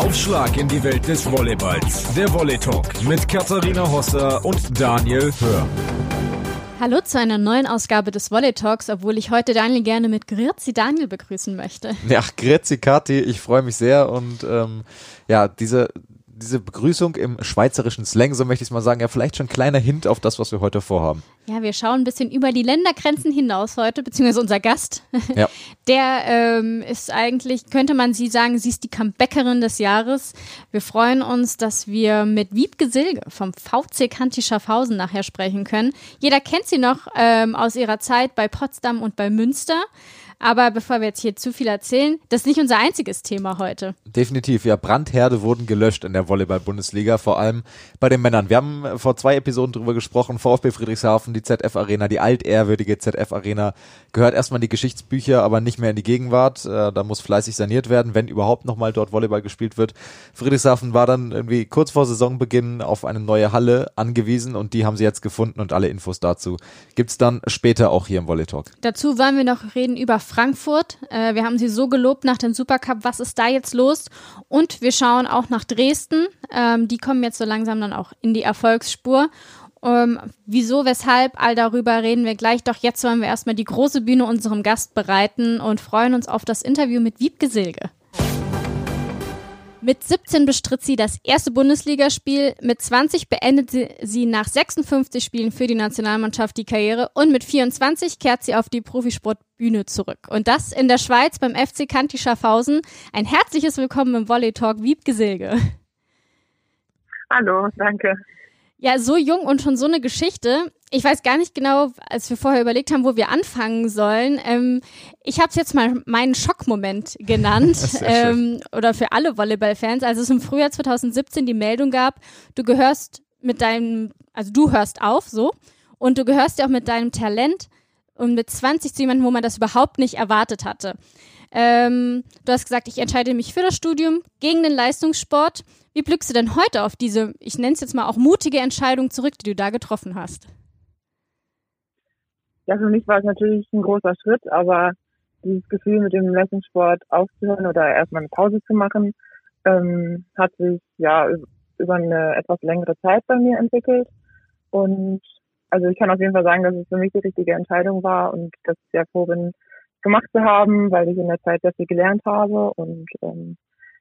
Aufschlag in die Welt des Volleyballs. Der Volley Talk mit Katharina Hosser und Daniel Hör. Hallo zu einer neuen Ausgabe des Volley Talks, obwohl ich heute Daniel gerne mit Grüezi Daniel begrüßen möchte. Ja, Grüezi Kathi, ich freue mich sehr und ähm, ja, diese diese Begrüßung im schweizerischen Slang, so möchte ich es mal sagen, ja vielleicht schon ein kleiner Hint auf das, was wir heute vorhaben. Ja, wir schauen ein bisschen über die Ländergrenzen hinaus heute, beziehungsweise unser Gast. Ja. Der ähm, ist eigentlich, könnte man sie sagen, sie ist die Comebackerin des Jahres. Wir freuen uns, dass wir mit Wiebke Silge vom VC Kanti Schaffhausen nachher sprechen können. Jeder kennt sie noch ähm, aus ihrer Zeit bei Potsdam und bei Münster. Aber bevor wir jetzt hier zu viel erzählen, das ist nicht unser einziges Thema heute. Definitiv, ja. Brandherde wurden gelöscht in der Volleyball-Bundesliga, vor allem bei den Männern. Wir haben vor zwei Episoden drüber gesprochen, VfB Friedrichshafen, die ZF-Arena, die altehrwürdige ZF-Arena, gehört erstmal in die Geschichtsbücher, aber nicht mehr in die Gegenwart. Äh, da muss fleißig saniert werden, wenn überhaupt nochmal dort Volleyball gespielt wird. Friedrichshafen war dann irgendwie kurz vor Saisonbeginn auf eine neue Halle angewiesen und die haben sie jetzt gefunden und alle Infos dazu gibt's dann später auch hier im Volley Talk. Dazu wollen wir noch reden über Frankfurt. Äh, wir haben sie so gelobt nach dem Supercup. Was ist da jetzt los? Und wir schauen auch nach Dresden. Ähm, die kommen jetzt so langsam dann auch in die Erfolgsspur. Ähm, wieso, weshalb, all darüber reden wir gleich. Doch jetzt wollen wir erstmal die große Bühne unserem Gast bereiten und freuen uns auf das Interview mit Wiebke Silge. Mit 17 bestritt sie das erste Bundesligaspiel, mit 20 beendete sie nach 56 Spielen für die Nationalmannschaft die Karriere und mit 24 kehrt sie auf die Profisportbühne zurück. Und das in der Schweiz beim FC Kanti Schaffhausen. Ein herzliches Willkommen im Volley Talk, Wiebke Silge. Hallo, danke. Ja, so jung und schon so eine Geschichte. Ich weiß gar nicht genau, als wir vorher überlegt haben, wo wir anfangen sollen. Ähm, ich habe es jetzt mal meinen Schockmoment genannt ähm, oder für alle Volleyball-Fans, als es im Frühjahr 2017 die Meldung gab, du gehörst mit deinem, also du hörst auf, so und du gehörst ja auch mit deinem Talent und mit 20 zu jemandem, wo man das überhaupt nicht erwartet hatte. Ähm, du hast gesagt, ich entscheide mich für das Studium gegen den Leistungssport. Wie blickst du denn heute auf diese, ich nenne es jetzt mal auch mutige Entscheidung zurück, die du da getroffen hast? Ja, für mich war es natürlich ein großer Schritt, aber dieses Gefühl mit dem Leistungssport aufzuhören oder erstmal eine Pause zu machen, ähm, hat sich ja über eine etwas längere Zeit bei mir entwickelt. Und also ich kann auf jeden Fall sagen, dass es für mich die richtige Entscheidung war und dass ich sehr froh bin, gemacht zu haben, weil ich in der Zeit sehr viel gelernt habe und ähm,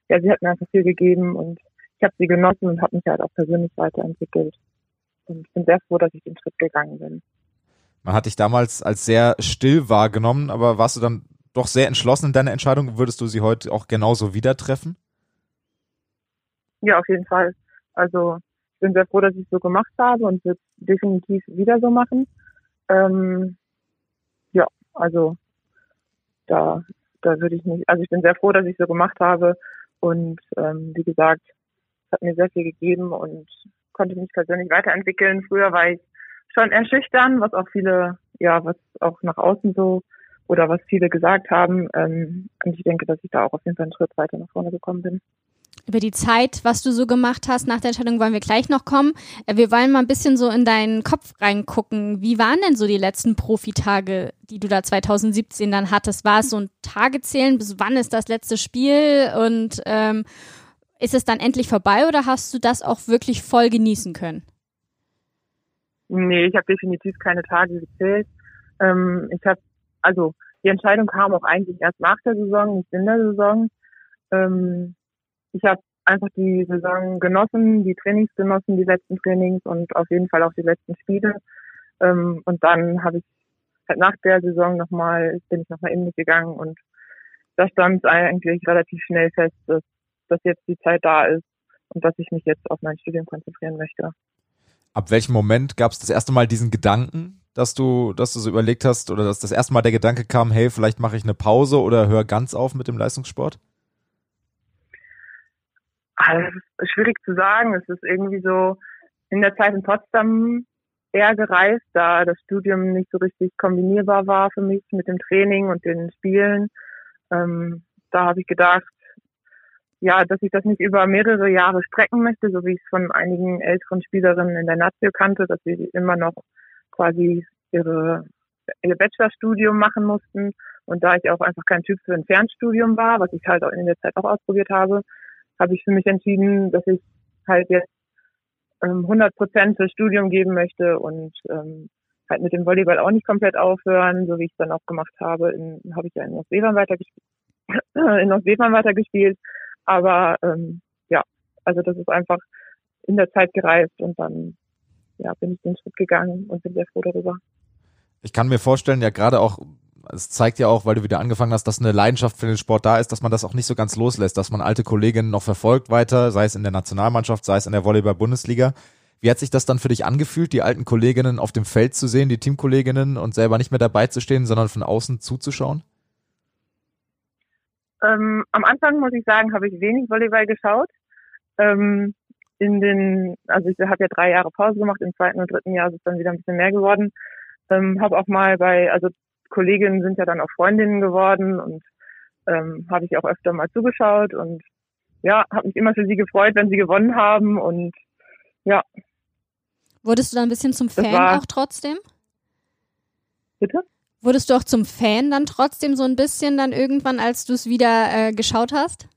ja, sie hat mir einfach viel gegeben und ich habe sie genossen und habe mich halt auch persönlich weiterentwickelt. Und bin sehr froh, dass ich den Schritt gegangen bin. Man hat dich damals als sehr still wahrgenommen, aber warst du dann doch sehr entschlossen in deiner Entscheidung? Würdest du sie heute auch genauso wieder treffen? Ja, auf jeden Fall. Also ich bin sehr froh, dass ich es so gemacht habe und wird definitiv wieder so machen. Ähm, ja, also da, da würde ich nicht, also ich bin sehr froh, dass ich es so gemacht habe und ähm, wie gesagt, es hat mir sehr viel gegeben und konnte mich persönlich weiterentwickeln. Früher war ich schon erschüchtern, was auch viele, ja, was auch nach außen so oder was viele gesagt haben. Ähm, und ich denke, dass ich da auch auf jeden Fall einen Schritt weiter nach vorne gekommen bin. Über die Zeit, was du so gemacht hast nach der Entscheidung, wollen wir gleich noch kommen. Äh, wir wollen mal ein bisschen so in deinen Kopf reingucken. Wie waren denn so die letzten Profitage, die du da 2017 dann hattest? War es so ein Tagezählen? Bis wann ist das letzte Spiel? Und ähm, ist es dann endlich vorbei oder hast du das auch wirklich voll genießen können? Nee, ich habe definitiv keine Tage gezählt. Ähm, ich habe, also die Entscheidung kam auch eigentlich erst nach der Saison, nicht in der Saison. Ähm, ich habe einfach die Saison genossen, die Trainings genossen, die letzten Trainings und auf jeden Fall auch die letzten Spiele. Ähm, und dann habe ich halt nach der Saison nochmal, bin ich nochmal in mich gegangen und da stand eigentlich relativ schnell fest, dass, dass jetzt die Zeit da ist und dass ich mich jetzt auf mein Studium konzentrieren möchte. Ab welchem Moment gab es das erste Mal diesen Gedanken, dass du, dass du so überlegt hast oder dass das erste Mal der Gedanke kam, hey, vielleicht mache ich eine Pause oder höre ganz auf mit dem Leistungssport? Also, schwierig zu sagen. Es ist irgendwie so in der Zeit in Potsdam eher gereist, da das Studium nicht so richtig kombinierbar war für mich mit dem Training und den Spielen. Ähm, da habe ich gedacht, ja, dass ich das nicht über mehrere Jahre strecken möchte, so wie ich es von einigen älteren Spielerinnen in der Nazio kannte, dass sie immer noch quasi ihre, ihr Bachelorstudium machen mussten. Und da ich auch einfach kein Typ für ein Fernstudium war, was ich halt auch in der Zeit auch ausprobiert habe, habe ich für mich entschieden, dass ich halt jetzt ähm, 100 Prozent fürs Studium geben möchte und ähm, halt mit dem Volleyball auch nicht komplett aufhören, so wie ich es dann auch gemacht habe. In, habe ich ja in Ostseefern weitergespielt, in Ostseefern weitergespielt. Aber ähm, ja, also das ist einfach in der Zeit gereift und dann ja, bin ich den Schritt gegangen und bin sehr froh darüber. Ich kann mir vorstellen, ja gerade auch, es zeigt ja auch, weil du wieder angefangen hast, dass eine Leidenschaft für den Sport da ist, dass man das auch nicht so ganz loslässt, dass man alte Kolleginnen noch verfolgt weiter, sei es in der Nationalmannschaft, sei es in der Volleyball-Bundesliga. Wie hat sich das dann für dich angefühlt, die alten Kolleginnen auf dem Feld zu sehen, die Teamkolleginnen und selber nicht mehr dabei zu stehen, sondern von außen zuzuschauen? Ähm, am Anfang muss ich sagen, habe ich wenig Volleyball geschaut. Ähm, in den, also ich habe ja drei Jahre Pause gemacht, im zweiten und dritten Jahr ist es dann wieder ein bisschen mehr geworden. Ähm, habe auch mal bei, also Kolleginnen sind ja dann auch Freundinnen geworden und ähm, habe ich auch öfter mal zugeschaut und ja, habe mich immer für sie gefreut, wenn sie gewonnen haben und ja, Wurdest du dann ein bisschen zum Fan auch trotzdem? Bitte? Wurdest du auch zum Fan dann trotzdem so ein bisschen dann irgendwann, als du es wieder äh, geschaut hast?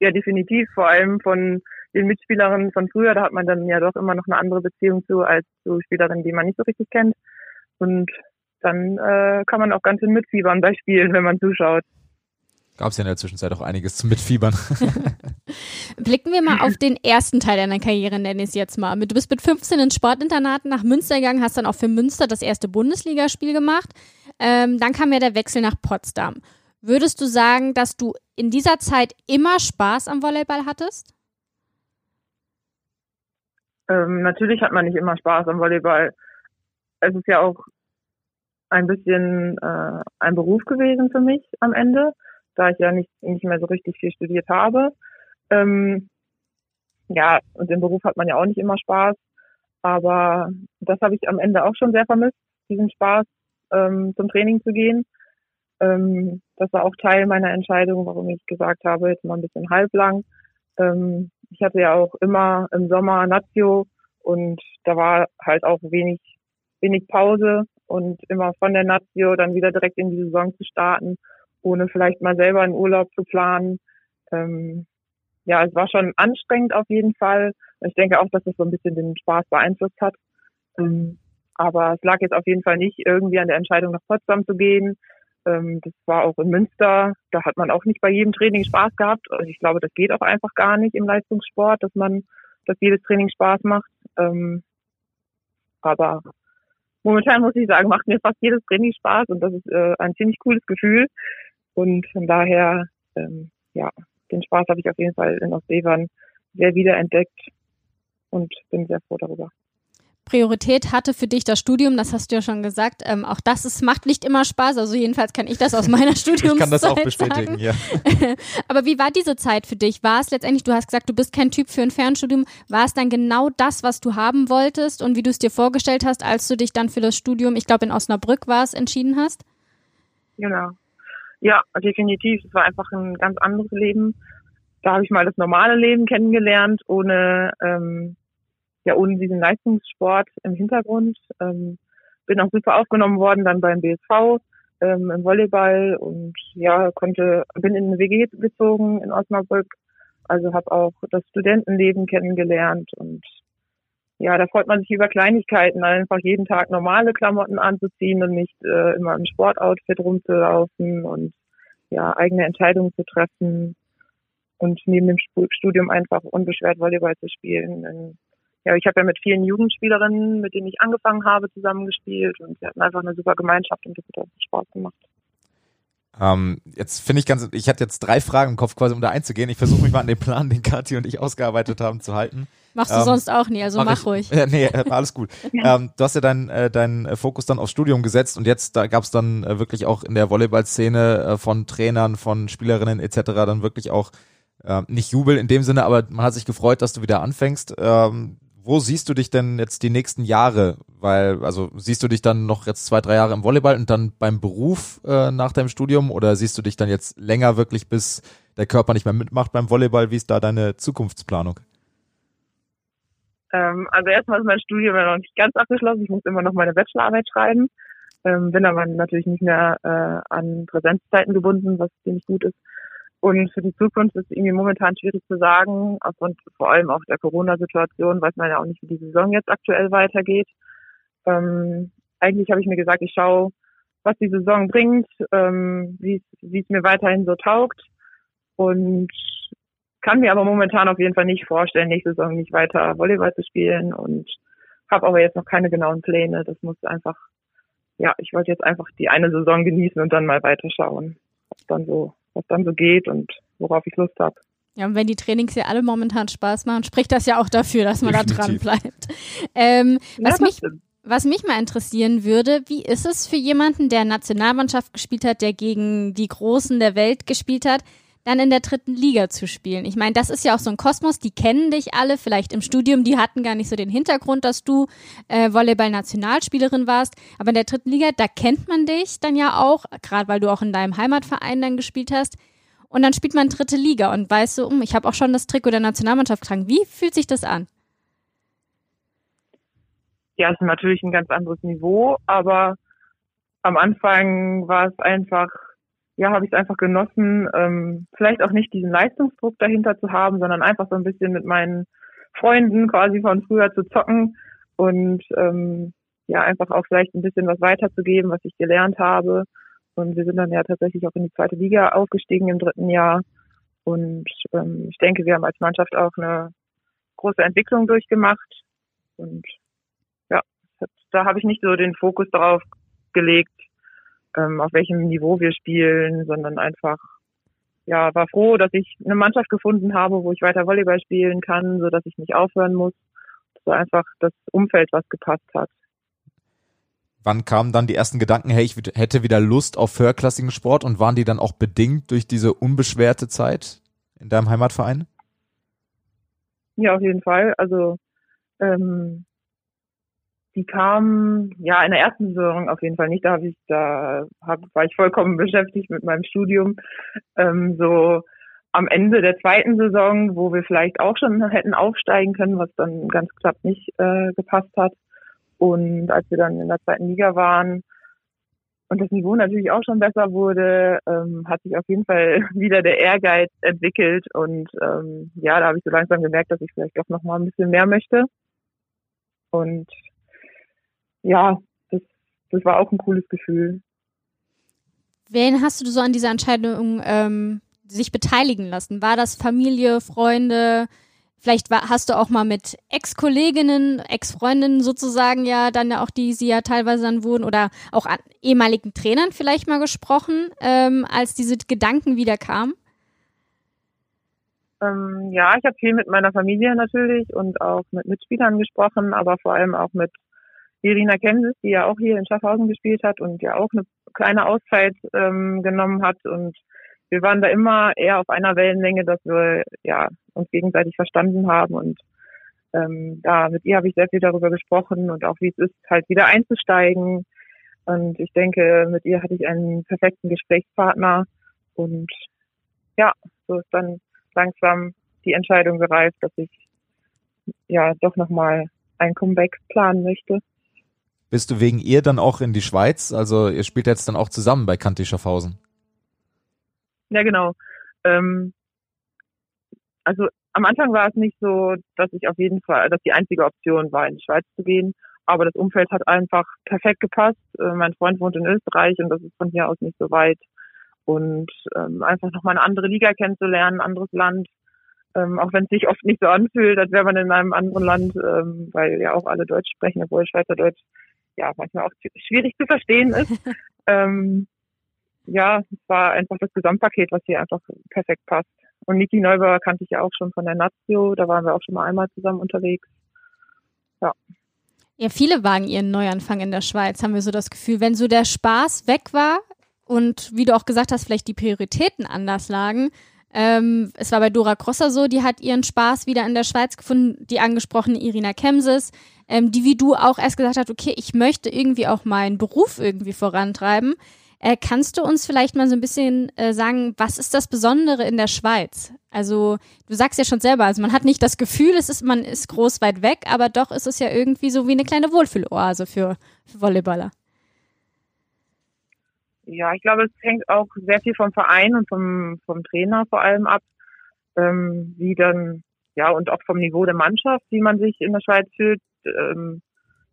Ja, definitiv. Vor allem von den Mitspielerinnen von früher, da hat man dann ja doch immer noch eine andere Beziehung zu als zu Spielerinnen, die man nicht so richtig kennt. Und dann äh, kann man auch ganz schön mitfiebern bei Spielen, wenn man zuschaut. Gab es ja in der Zwischenzeit auch einiges zum Mitfiebern. Blicken wir mal auf den ersten Teil deiner Karriere, nenne ich es jetzt mal. Du bist mit 15 ins Sportinternaten nach Münster gegangen, hast dann auch für Münster das erste Bundesligaspiel gemacht. Ähm, dann kam ja der Wechsel nach Potsdam. Würdest du sagen, dass du in dieser Zeit immer Spaß am Volleyball hattest? Ähm, natürlich hat man nicht immer Spaß am Volleyball. Es ist ja auch ein bisschen äh, ein Beruf gewesen für mich am Ende da ich ja nicht, nicht mehr so richtig viel studiert habe. Ähm, ja, und im Beruf hat man ja auch nicht immer Spaß. Aber das habe ich am Ende auch schon sehr vermisst, diesen Spaß ähm, zum Training zu gehen. Ähm, das war auch Teil meiner Entscheidung, warum ich gesagt habe, jetzt mal ein bisschen halblang. Ähm, ich hatte ja auch immer im Sommer Nazio und da war halt auch wenig, wenig Pause und immer von der Nazio dann wieder direkt in die Saison zu starten ohne vielleicht mal selber einen Urlaub zu planen. Ähm, ja, es war schon anstrengend auf jeden Fall. Ich denke auch, dass es so ein bisschen den Spaß beeinflusst hat. Ähm, aber es lag jetzt auf jeden Fall nicht irgendwie an der Entscheidung, nach Potsdam zu gehen. Ähm, das war auch in Münster. Da hat man auch nicht bei jedem Training Spaß gehabt. Und ich glaube, das geht auch einfach gar nicht im Leistungssport, dass man, dass jedes Training Spaß macht. Ähm, aber momentan muss ich sagen, macht mir fast jedes Training Spaß und das ist äh, ein ziemlich cooles Gefühl. Und von daher, ähm, ja, den Spaß habe ich auf jeden Fall in Ostseewern sehr wiederentdeckt und bin sehr froh darüber. Priorität hatte für dich das Studium, das hast du ja schon gesagt. Ähm, auch das ist, macht nicht immer Spaß, also jedenfalls kann ich das aus meiner Studiumszeit Ich kann das auch bestätigen, sagen. ja. Aber wie war diese Zeit für dich? War es letztendlich, du hast gesagt, du bist kein Typ für ein Fernstudium, war es dann genau das, was du haben wolltest und wie du es dir vorgestellt hast, als du dich dann für das Studium, ich glaube in Osnabrück war es, entschieden hast? Genau. Ja, definitiv. Es war einfach ein ganz anderes Leben. Da habe ich mal das normale Leben kennengelernt, ohne ähm, ja ohne diesen Leistungssport im Hintergrund. Ähm, bin auch super aufgenommen worden dann beim BSV ähm, im Volleyball und ja konnte bin in eine WG gezogen in Osnabrück. Also habe auch das Studentenleben kennengelernt und ja, da freut man sich über Kleinigkeiten, einfach jeden Tag normale Klamotten anzuziehen und nicht äh, immer im Sportoutfit rumzulaufen und ja, eigene Entscheidungen zu treffen und neben dem Studium einfach unbeschwert Volleyball zu spielen. Und, ja, ich habe ja mit vielen Jugendspielerinnen, mit denen ich angefangen habe, zusammengespielt und wir hatten einfach eine super Gemeinschaft und das hat auch Spaß gemacht. Ähm, jetzt finde ich ganz, ich hatte jetzt drei Fragen im Kopf quasi, um da einzugehen. Ich versuche mich mal an den Plan, den Kathi und ich ausgearbeitet haben, zu halten. Machst du ähm, sonst auch nie, also mach, mach ruhig. Äh, nee, alles gut. ähm, du hast ja deinen äh, dein Fokus dann aufs Studium gesetzt und jetzt da gab es dann äh, wirklich auch in der Volleyball-Szene äh, von Trainern, von Spielerinnen etc. dann wirklich auch äh, nicht Jubel in dem Sinne, aber man hat sich gefreut, dass du wieder anfängst. Ähm, wo siehst du dich denn jetzt die nächsten Jahre? Weil, also siehst du dich dann noch jetzt zwei, drei Jahre im Volleyball und dann beim Beruf äh, nach deinem Studium oder siehst du dich dann jetzt länger wirklich, bis der Körper nicht mehr mitmacht beim Volleyball? Wie ist da deine Zukunftsplanung? Ähm, also erstmal ist mein Studium ja noch nicht ganz abgeschlossen. Ich muss immer noch meine Bachelorarbeit schreiben. Ähm, bin aber natürlich nicht mehr äh, an Präsenzzeiten gebunden, was ziemlich gut ist. Und für die Zukunft ist es irgendwie momentan schwierig zu sagen, aufgrund vor allem auch der Corona-Situation, weiß man ja auch nicht, wie die Saison jetzt aktuell weitergeht. Ähm, eigentlich habe ich mir gesagt, ich schaue, was die Saison bringt, ähm, wie es mir weiterhin so taugt und kann mir aber momentan auf jeden Fall nicht vorstellen, nächste Saison nicht weiter Volleyball zu spielen und habe aber jetzt noch keine genauen Pläne. Das muss einfach, ja, ich wollte jetzt einfach die eine Saison genießen und dann mal weiterschauen, was dann so, was dann so geht und worauf ich Lust habe. Ja, und wenn die Trainings ja alle momentan Spaß machen, spricht das ja auch dafür, dass man Definitiv. da dran bleibt. Ähm, was ja, mich, stimmt. Was mich mal interessieren würde, wie ist es für jemanden, der Nationalmannschaft gespielt hat, der gegen die Großen der Welt gespielt hat, dann in der dritten Liga zu spielen? Ich meine, das ist ja auch so ein Kosmos, die kennen dich alle, vielleicht im Studium, die hatten gar nicht so den Hintergrund, dass du äh, Volleyball-Nationalspielerin warst, aber in der dritten Liga, da kennt man dich dann ja auch, gerade weil du auch in deinem Heimatverein dann gespielt hast. Und dann spielt man dritte Liga und weißt so, um, ich habe auch schon das Trikot der Nationalmannschaft getragen. Wie fühlt sich das an? ja, ist natürlich ein ganz anderes Niveau, aber am Anfang war es einfach, ja, habe ich es einfach genossen, ähm, vielleicht auch nicht diesen Leistungsdruck dahinter zu haben, sondern einfach so ein bisschen mit meinen Freunden quasi von früher zu zocken und ähm, ja, einfach auch vielleicht ein bisschen was weiterzugeben, was ich gelernt habe. Und wir sind dann ja tatsächlich auch in die zweite Liga aufgestiegen im dritten Jahr. Und ähm, ich denke, wir haben als Mannschaft auch eine große Entwicklung durchgemacht. Und da habe ich nicht so den Fokus darauf gelegt, ähm, auf welchem Niveau wir spielen, sondern einfach, ja, war froh, dass ich eine Mannschaft gefunden habe, wo ich weiter Volleyball spielen kann, so dass ich nicht aufhören muss. So einfach das Umfeld, was gepasst hat. Wann kamen dann die ersten Gedanken, hey, ich hätte wieder Lust auf höherklassigen Sport und waren die dann auch bedingt durch diese unbeschwerte Zeit in deinem Heimatverein? Ja, auf jeden Fall. Also ähm, die kam ja in der ersten Saison auf jeden Fall nicht. Da habe ich, da hab, war ich vollkommen beschäftigt mit meinem Studium. Ähm, so am Ende der zweiten Saison, wo wir vielleicht auch schon hätten aufsteigen können, was dann ganz knapp nicht äh, gepasst hat. Und als wir dann in der zweiten Liga waren und das Niveau natürlich auch schon besser wurde, ähm, hat sich auf jeden Fall wieder der Ehrgeiz entwickelt. Und ähm, ja, da habe ich so langsam gemerkt, dass ich vielleicht doch noch mal ein bisschen mehr möchte. Und ja, das, das war auch ein cooles Gefühl. Wen hast du so an dieser Entscheidung ähm, sich beteiligen lassen? War das Familie, Freunde? Vielleicht war, hast du auch mal mit Ex-Kolleginnen, Ex-Freundinnen sozusagen ja dann ja auch, die sie ja teilweise dann wurden oder auch an ehemaligen Trainern vielleicht mal gesprochen, ähm, als diese Gedanken wieder kamen? Ähm, ja, ich habe viel mit meiner Familie natürlich und auch mit Mitspielern gesprochen, aber vor allem auch mit Irina Kensis, die ja auch hier in Schaffhausen gespielt hat und ja auch eine kleine Auszeit ähm, genommen hat. Und wir waren da immer eher auf einer Wellenlänge, dass wir ja uns gegenseitig verstanden haben. Und ähm, da mit ihr habe ich sehr viel darüber gesprochen und auch wie es ist, halt wieder einzusteigen. Und ich denke, mit ihr hatte ich einen perfekten Gesprächspartner. Und ja, so ist dann langsam die Entscheidung gereift, dass ich ja doch nochmal ein Comeback planen möchte. Bist du wegen ihr dann auch in die Schweiz? Also ihr spielt jetzt dann auch zusammen bei Kanti Schaffhausen. Ja, genau. Ähm, also am Anfang war es nicht so, dass ich auf jeden Fall, dass die einzige Option war, in die Schweiz zu gehen. Aber das Umfeld hat einfach perfekt gepasst. Äh, mein Freund wohnt in Österreich und das ist von hier aus nicht so weit. Und ähm, einfach nochmal eine andere Liga kennenzulernen, ein anderes Land. Ähm, auch wenn es sich oft nicht so anfühlt, als wäre man in einem anderen Land, ähm, weil ja auch alle Deutsch sprechen, obwohl Schweizerdeutsch ja manchmal auch schwierig zu verstehen ist. ähm, ja, es war einfach das Gesamtpaket, was hier einfach perfekt passt. Und Niki Neubauer kannte ich ja auch schon von der Nazio, da waren wir auch schon mal einmal zusammen unterwegs. Ja. Ja, viele wagen ihren Neuanfang in der Schweiz, haben wir so das Gefühl. Wenn so der Spaß weg war und wie du auch gesagt hast, vielleicht die Prioritäten anders lagen, ähm, es war bei Dora Crosser so, die hat ihren Spaß wieder in der Schweiz gefunden, die angesprochene Irina Kemses, ähm, die wie du auch erst gesagt hat, okay, ich möchte irgendwie auch meinen Beruf irgendwie vorantreiben. Äh, kannst du uns vielleicht mal so ein bisschen äh, sagen, was ist das Besondere in der Schweiz? Also du sagst ja schon selber, also man hat nicht das Gefühl, es ist, man ist groß weit weg, aber doch ist es ja irgendwie so wie eine kleine Wohlfühloase für, für Volleyballer. Ja, ich glaube, es hängt auch sehr viel vom Verein und vom, vom Trainer vor allem ab, ähm, wie dann, ja, und auch vom Niveau der Mannschaft, wie man sich in der Schweiz fühlt. Ähm,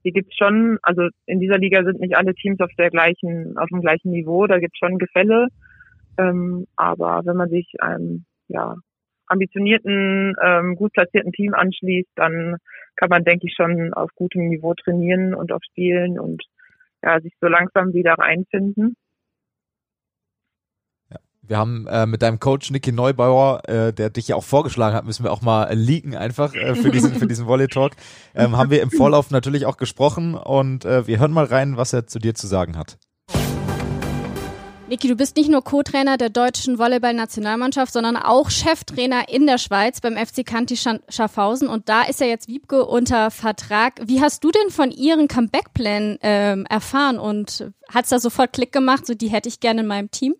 hier gibt's schon, also in dieser Liga sind nicht alle Teams auf der gleichen, auf dem gleichen Niveau, da gibt's schon Gefälle. Ähm, aber wenn man sich einem ja, ambitionierten, ähm, gut platzierten Team anschließt, dann kann man, denke ich, schon auf gutem Niveau trainieren und auch spielen und ja, sich so langsam wieder reinfinden. Wir haben äh, mit deinem Coach Niki Neubauer, äh, der dich ja auch vorgeschlagen hat, müssen wir auch mal leaken einfach äh, für diesen für diesen Volley Talk. Ähm, haben wir im Vorlauf natürlich auch gesprochen und äh, wir hören mal rein, was er zu dir zu sagen hat. Niki, du bist nicht nur Co-Trainer der deutschen Volleyball-Nationalmannschaft, sondern auch Cheftrainer in der Schweiz beim FC Kanti Schaffhausen. Und da ist ja jetzt Wiebke unter Vertrag. Wie hast du denn von ihren Comeback-Plänen ähm, erfahren? Und hat's da sofort Klick gemacht, so die hätte ich gerne in meinem Team?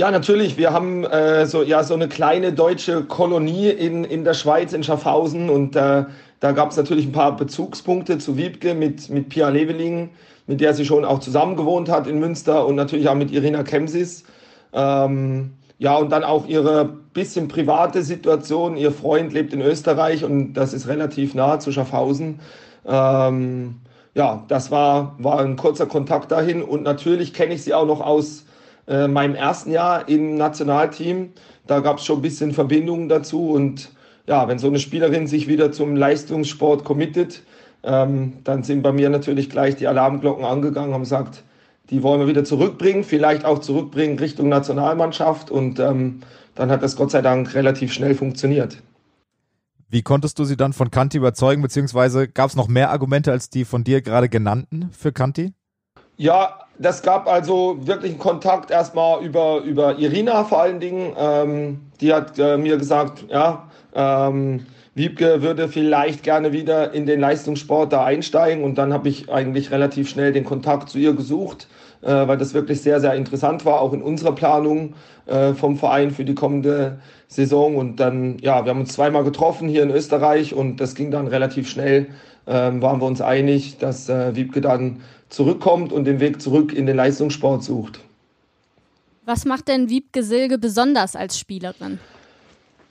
Ja, natürlich. Wir haben äh, so, ja, so eine kleine deutsche Kolonie in, in der Schweiz, in Schaffhausen. Und äh, da gab es natürlich ein paar Bezugspunkte zu Wiebke mit, mit Pia Leveling, mit der sie schon auch zusammen gewohnt hat in Münster und natürlich auch mit Irina Kemsis. Ähm, ja, und dann auch ihre bisschen private Situation. Ihr Freund lebt in Österreich und das ist relativ nah zu Schaffhausen. Ähm, ja, das war, war ein kurzer Kontakt dahin und natürlich kenne ich sie auch noch aus äh, meinem ersten Jahr im Nationalteam. Da gab es schon ein bisschen Verbindungen dazu. Und ja, wenn so eine Spielerin sich wieder zum Leistungssport committet, ähm, dann sind bei mir natürlich gleich die Alarmglocken angegangen, haben gesagt, die wollen wir wieder zurückbringen, vielleicht auch zurückbringen Richtung Nationalmannschaft. Und ähm, dann hat das Gott sei Dank relativ schnell funktioniert. Wie konntest du sie dann von Kanti überzeugen, beziehungsweise gab es noch mehr Argumente als die von dir gerade genannten für Kanti? Ja, das gab also wirklich einen Kontakt erstmal über, über Irina vor allen Dingen. Ähm, die hat äh, mir gesagt, ja, ähm, Wiebke würde vielleicht gerne wieder in den Leistungssport da einsteigen und dann habe ich eigentlich relativ schnell den Kontakt zu ihr gesucht, äh, weil das wirklich sehr, sehr interessant war, auch in unserer Planung äh, vom Verein für die kommende Saison. Und dann, ja, wir haben uns zweimal getroffen hier in Österreich und das ging dann relativ schnell, ähm, waren wir uns einig, dass äh, Wiebke dann zurückkommt und den Weg zurück in den Leistungssport sucht. Was macht denn Wiebke Silge besonders als Spielerin?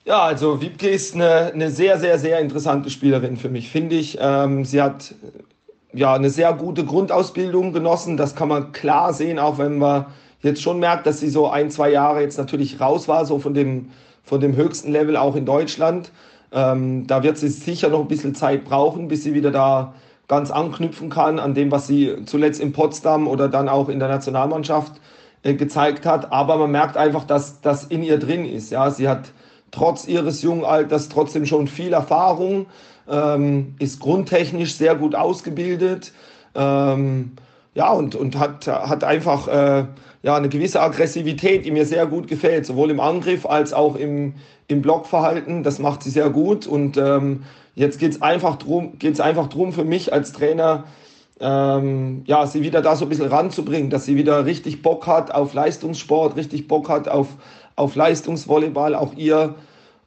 Ja, also Wiebke ist eine, eine sehr, sehr, sehr interessante Spielerin für mich, finde ich. Ähm, sie hat ja eine sehr gute Grundausbildung genossen. Das kann man klar sehen, auch wenn man jetzt schon merkt, dass sie so ein, zwei Jahre jetzt natürlich raus war, so von dem, von dem höchsten Level auch in Deutschland. Ähm, da wird sie sicher noch ein bisschen Zeit brauchen, bis sie wieder da ganz anknüpfen kann an dem, was sie zuletzt in Potsdam oder dann auch in der Nationalmannschaft äh, gezeigt hat. Aber man merkt einfach, dass das in ihr drin ist. Ja, sie hat trotz ihres jungen Alters trotzdem schon viel Erfahrung, ähm, ist grundtechnisch sehr gut ausgebildet. Ähm, ja, und, und hat, hat einfach äh, ja, eine gewisse Aggressivität, die mir sehr gut gefällt, sowohl im Angriff als auch im, im Blockverhalten. Das macht sie sehr gut. Und ähm, jetzt geht es einfach drum, einfach drum für mich als Trainer, ähm, ja, sie wieder da so ein bisschen ranzubringen, dass sie wieder richtig Bock hat auf Leistungssport, richtig Bock hat auf, auf Leistungsvolleyball, auch ihr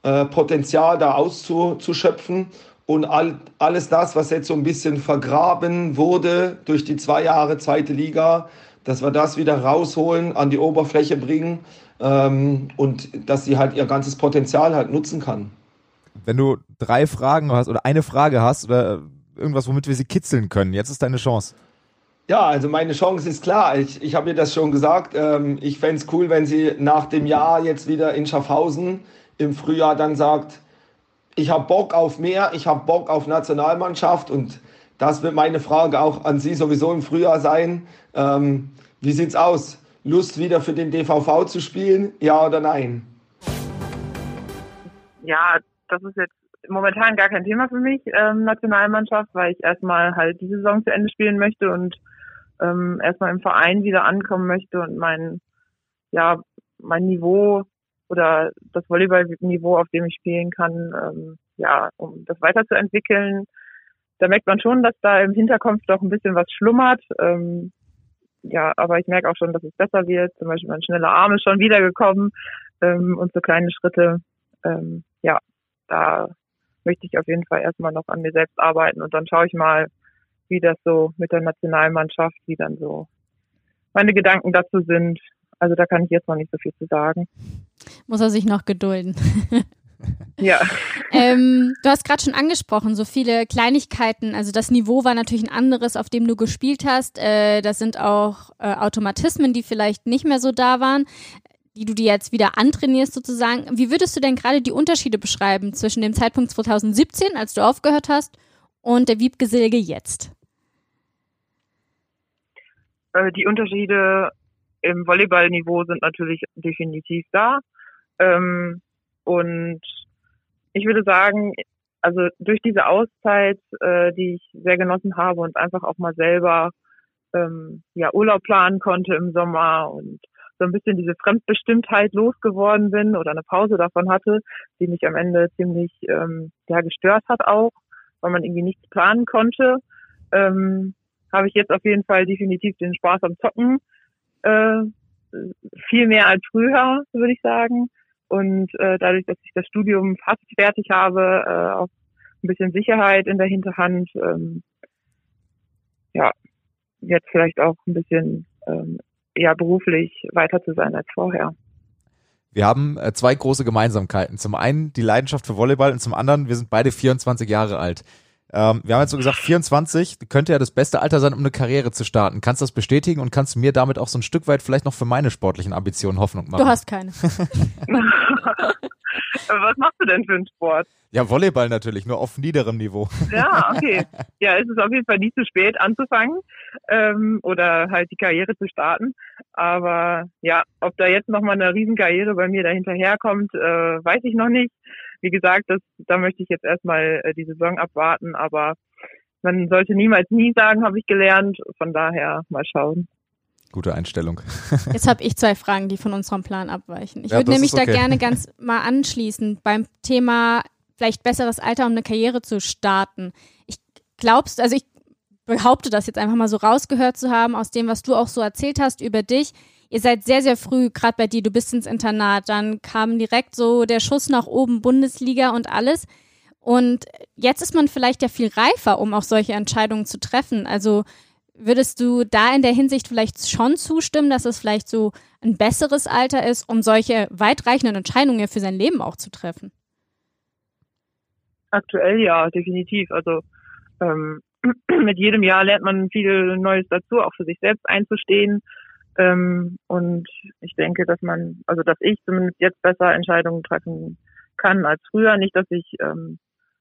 äh, Potenzial da auszuschöpfen. Und all, alles das, was jetzt so ein bisschen vergraben wurde durch die zwei Jahre zweite Liga, dass wir das wieder rausholen, an die Oberfläche bringen ähm, und dass sie halt ihr ganzes Potenzial halt nutzen kann. Wenn du drei Fragen hast oder eine Frage hast oder irgendwas, womit wir sie kitzeln können, jetzt ist deine Chance. Ja, also meine Chance ist klar. Ich, ich habe ihr das schon gesagt. Ähm, ich fände es cool, wenn sie nach dem Jahr jetzt wieder in Schaffhausen im Frühjahr dann sagt, ich habe Bock auf mehr, ich habe Bock auf Nationalmannschaft und das wird meine Frage auch an Sie sowieso im Frühjahr sein. Ähm, wie sieht's aus? Lust wieder für den DVV zu spielen? Ja oder nein? Ja, das ist jetzt momentan gar kein Thema für mich, ähm, Nationalmannschaft, weil ich erstmal halt die Saison zu Ende spielen möchte und ähm, erstmal im Verein wieder ankommen möchte und mein, ja, mein Niveau oder das Volleyballniveau, auf dem ich spielen kann, ähm, ja, um das weiterzuentwickeln. Da merkt man schon, dass da im Hinterkopf doch ein bisschen was schlummert. Ähm, ja, aber ich merke auch schon, dass es besser wird. Zum Beispiel mein schneller Arm ist schon wiedergekommen ähm, und so kleine Schritte. Ähm, ja, da möchte ich auf jeden Fall erstmal noch an mir selbst arbeiten und dann schaue ich mal, wie das so mit der Nationalmannschaft, wie dann so meine Gedanken dazu sind. Also da kann ich jetzt noch nicht so viel zu sagen. Muss er sich noch gedulden. ja. Ähm, du hast gerade schon angesprochen, so viele Kleinigkeiten. Also das Niveau war natürlich ein anderes, auf dem du gespielt hast. Äh, das sind auch äh, Automatismen, die vielleicht nicht mehr so da waren, die du dir jetzt wieder antrainierst sozusagen. Wie würdest du denn gerade die Unterschiede beschreiben zwischen dem Zeitpunkt 2017, als du aufgehört hast, und der Wiebke Silge jetzt? Äh, die Unterschiede im Volleyballniveau sind natürlich definitiv da. Ähm, und ich würde sagen, also durch diese Auszeit, äh, die ich sehr genossen habe und einfach auch mal selber ähm, ja Urlaub planen konnte im Sommer und so ein bisschen diese Fremdbestimmtheit losgeworden bin oder eine Pause davon hatte, die mich am Ende ziemlich ähm, ja gestört hat auch, weil man irgendwie nichts planen konnte, ähm, habe ich jetzt auf jeden Fall definitiv den Spaß am Zocken äh, viel mehr als früher, würde ich sagen. Und äh, dadurch, dass ich das Studium fast fertig habe, äh, auch ein bisschen Sicherheit in der Hinterhand, ähm, ja, jetzt vielleicht auch ein bisschen ähm, ja beruflich weiter zu sein als vorher. Wir haben äh, zwei große Gemeinsamkeiten. Zum einen die Leidenschaft für Volleyball und zum anderen, wir sind beide 24 Jahre alt. Ähm, wir haben jetzt so gesagt, 24 könnte ja das beste Alter sein, um eine Karriere zu starten. Kannst du das bestätigen und kannst du mir damit auch so ein Stück weit vielleicht noch für meine sportlichen Ambitionen Hoffnung machen? Du hast keine. Was machst du denn für einen Sport? Ja, Volleyball natürlich, nur auf niederem Niveau. Ja, okay. Ja, es ist auf jeden Fall nie zu spät anzufangen ähm, oder halt die Karriere zu starten. Aber ja, ob da jetzt nochmal eine Riesenkarriere bei mir dahinterherkommt, äh, weiß ich noch nicht wie gesagt, das, da möchte ich jetzt erstmal äh, die Saison abwarten, aber man sollte niemals nie sagen, habe ich gelernt. Von daher mal schauen. Gute Einstellung. Jetzt habe ich zwei Fragen, die von unserem Plan abweichen. Ich ja, würde nämlich okay. da gerne ganz mal anschließen beim Thema vielleicht besseres Alter, um eine Karriere zu starten. Ich glaubst, also ich behaupte das jetzt einfach mal so rausgehört zu haben aus dem, was du auch so erzählt hast über dich ihr seid sehr, sehr früh, gerade bei dir, du bist ins Internat, dann kam direkt so der Schuss nach oben, Bundesliga und alles. Und jetzt ist man vielleicht ja viel reifer, um auch solche Entscheidungen zu treffen. Also würdest du da in der Hinsicht vielleicht schon zustimmen, dass es vielleicht so ein besseres Alter ist, um solche weitreichenden Entscheidungen ja für sein Leben auch zu treffen? Aktuell ja, definitiv. Also ähm, mit jedem Jahr lernt man viel Neues dazu, auch für sich selbst einzustehen, ähm, und ich denke, dass man, also dass ich zumindest jetzt besser Entscheidungen treffen kann als früher. Nicht, dass ich ähm,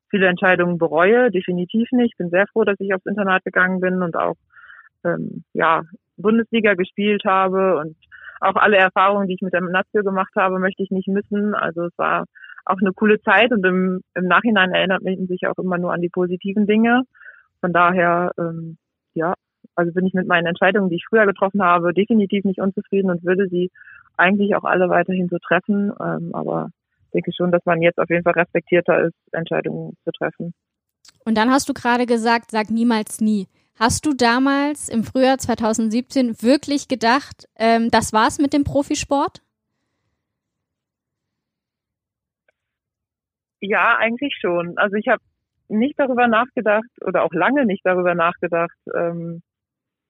viele Entscheidungen bereue, definitiv nicht. Ich bin sehr froh, dass ich aufs Internat gegangen bin und auch ähm, ja Bundesliga gespielt habe und auch alle Erfahrungen, die ich mit der Nazio gemacht habe, möchte ich nicht missen. Also es war auch eine coole Zeit und im, im Nachhinein erinnert man sich auch immer nur an die positiven Dinge. Von daher, ähm, ja, also bin ich mit meinen Entscheidungen, die ich früher getroffen habe, definitiv nicht unzufrieden und würde sie eigentlich auch alle weiterhin so treffen. Ähm, aber denke schon, dass man jetzt auf jeden Fall respektierter ist, Entscheidungen zu treffen. Und dann hast du gerade gesagt, sag niemals nie. Hast du damals im Frühjahr 2017 wirklich gedacht, ähm, das war's mit dem Profisport? Ja, eigentlich schon. Also ich habe nicht darüber nachgedacht oder auch lange nicht darüber nachgedacht, ähm,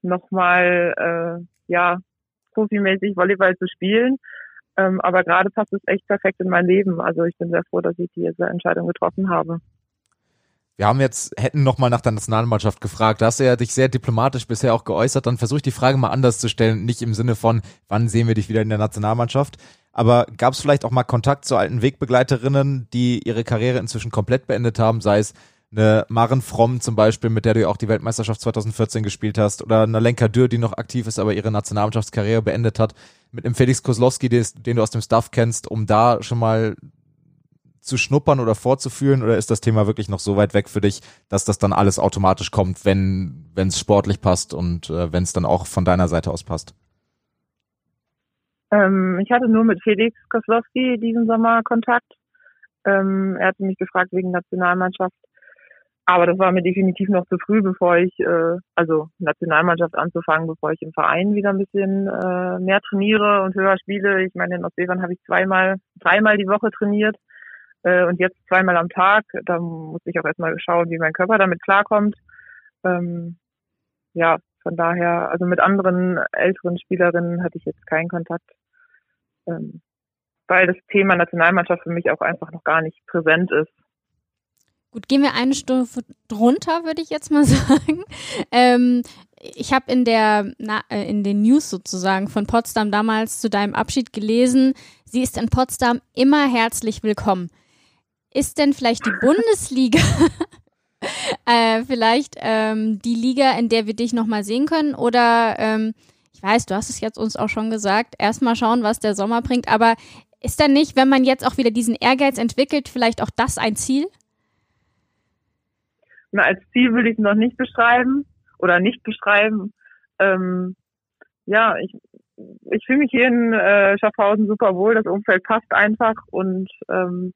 nochmal äh, ja profimäßig Volleyball zu spielen. Ähm, aber gerade passt es echt perfekt in mein Leben. Also ich bin sehr froh, dass ich diese Entscheidung getroffen habe. Wir haben jetzt, hätten nochmal nach der Nationalmannschaft gefragt. Da hast du ja dich sehr diplomatisch bisher auch geäußert. Dann versuche ich die Frage mal anders zu stellen. Nicht im Sinne von, wann sehen wir dich wieder in der Nationalmannschaft? Aber gab es vielleicht auch mal Kontakt zu alten Wegbegleiterinnen, die ihre Karriere inzwischen komplett beendet haben, sei es eine Maren Fromm zum Beispiel, mit der du ja auch die Weltmeisterschaft 2014 gespielt hast, oder eine Lenka Dürr, die noch aktiv ist, aber ihre Nationalmannschaftskarriere beendet hat, mit einem Felix Kozlowski, den du aus dem Staff kennst, um da schon mal zu schnuppern oder vorzufühlen, oder ist das Thema wirklich noch so weit weg für dich, dass das dann alles automatisch kommt, wenn wenn es sportlich passt und äh, wenn es dann auch von deiner Seite aus passt? Ähm, ich hatte nur mit Felix Kozlowski diesen Sommer Kontakt. Ähm, er hatte mich gefragt wegen Nationalmannschaft aber das war mir definitiv noch zu früh, bevor ich, äh, also Nationalmannschaft anzufangen, bevor ich im Verein wieder ein bisschen äh, mehr trainiere und höher spiele. Ich meine, in Ostseefern habe ich zweimal, dreimal die Woche trainiert äh, und jetzt zweimal am Tag. Da muss ich auch erstmal schauen, wie mein Körper damit klarkommt. Ähm, ja, von daher, also mit anderen älteren Spielerinnen hatte ich jetzt keinen Kontakt, ähm, weil das Thema Nationalmannschaft für mich auch einfach noch gar nicht präsent ist. Gut, gehen wir eine Stufe drunter, würde ich jetzt mal sagen. Ähm, ich habe in der na, äh, in den News sozusagen von Potsdam damals zu deinem Abschied gelesen, sie ist in Potsdam immer herzlich willkommen. Ist denn vielleicht die Bundesliga äh, vielleicht ähm, die Liga, in der wir dich nochmal sehen können? Oder ähm, ich weiß, du hast es jetzt uns auch schon gesagt, erstmal schauen, was der Sommer bringt, aber ist dann nicht, wenn man jetzt auch wieder diesen Ehrgeiz entwickelt, vielleicht auch das ein Ziel? Na, als Ziel würde ich es noch nicht beschreiben oder nicht beschreiben. Ähm, ja, ich, ich fühle mich hier in äh, Schaffhausen super wohl. Das Umfeld passt einfach und ähm,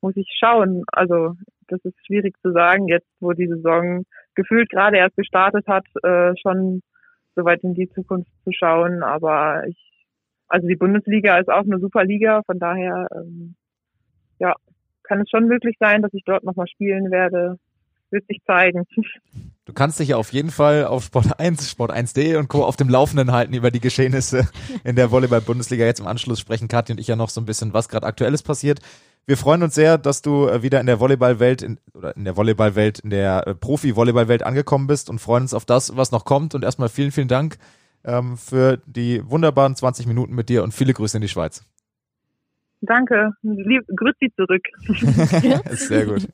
muss ich schauen. Also das ist schwierig zu sagen, jetzt wo die Saison gefühlt gerade erst gestartet hat, äh, schon so weit in die Zukunft zu schauen. Aber ich, also die Bundesliga ist auch eine super Liga, von daher ähm, ja, kann es schon möglich sein, dass ich dort nochmal spielen werde wird sich zeigen. Du kannst dich ja auf jeden Fall auf Sport 1, Sport 1D und Co. auf dem Laufenden halten über die Geschehnisse in der Volleyball-Bundesliga. Jetzt im Anschluss sprechen Kathi und ich ja noch so ein bisschen, was gerade aktuelles passiert. Wir freuen uns sehr, dass du äh, wieder in der Volleyballwelt in, oder in der Volleyballwelt, in der äh, Profi-Volleyballwelt angekommen bist und freuen uns auf das, was noch kommt. Und erstmal vielen, vielen Dank ähm, für die wunderbaren 20 Minuten mit dir und viele Grüße in die Schweiz. Danke. Lieb, grüß Sie zurück. Sehr gut.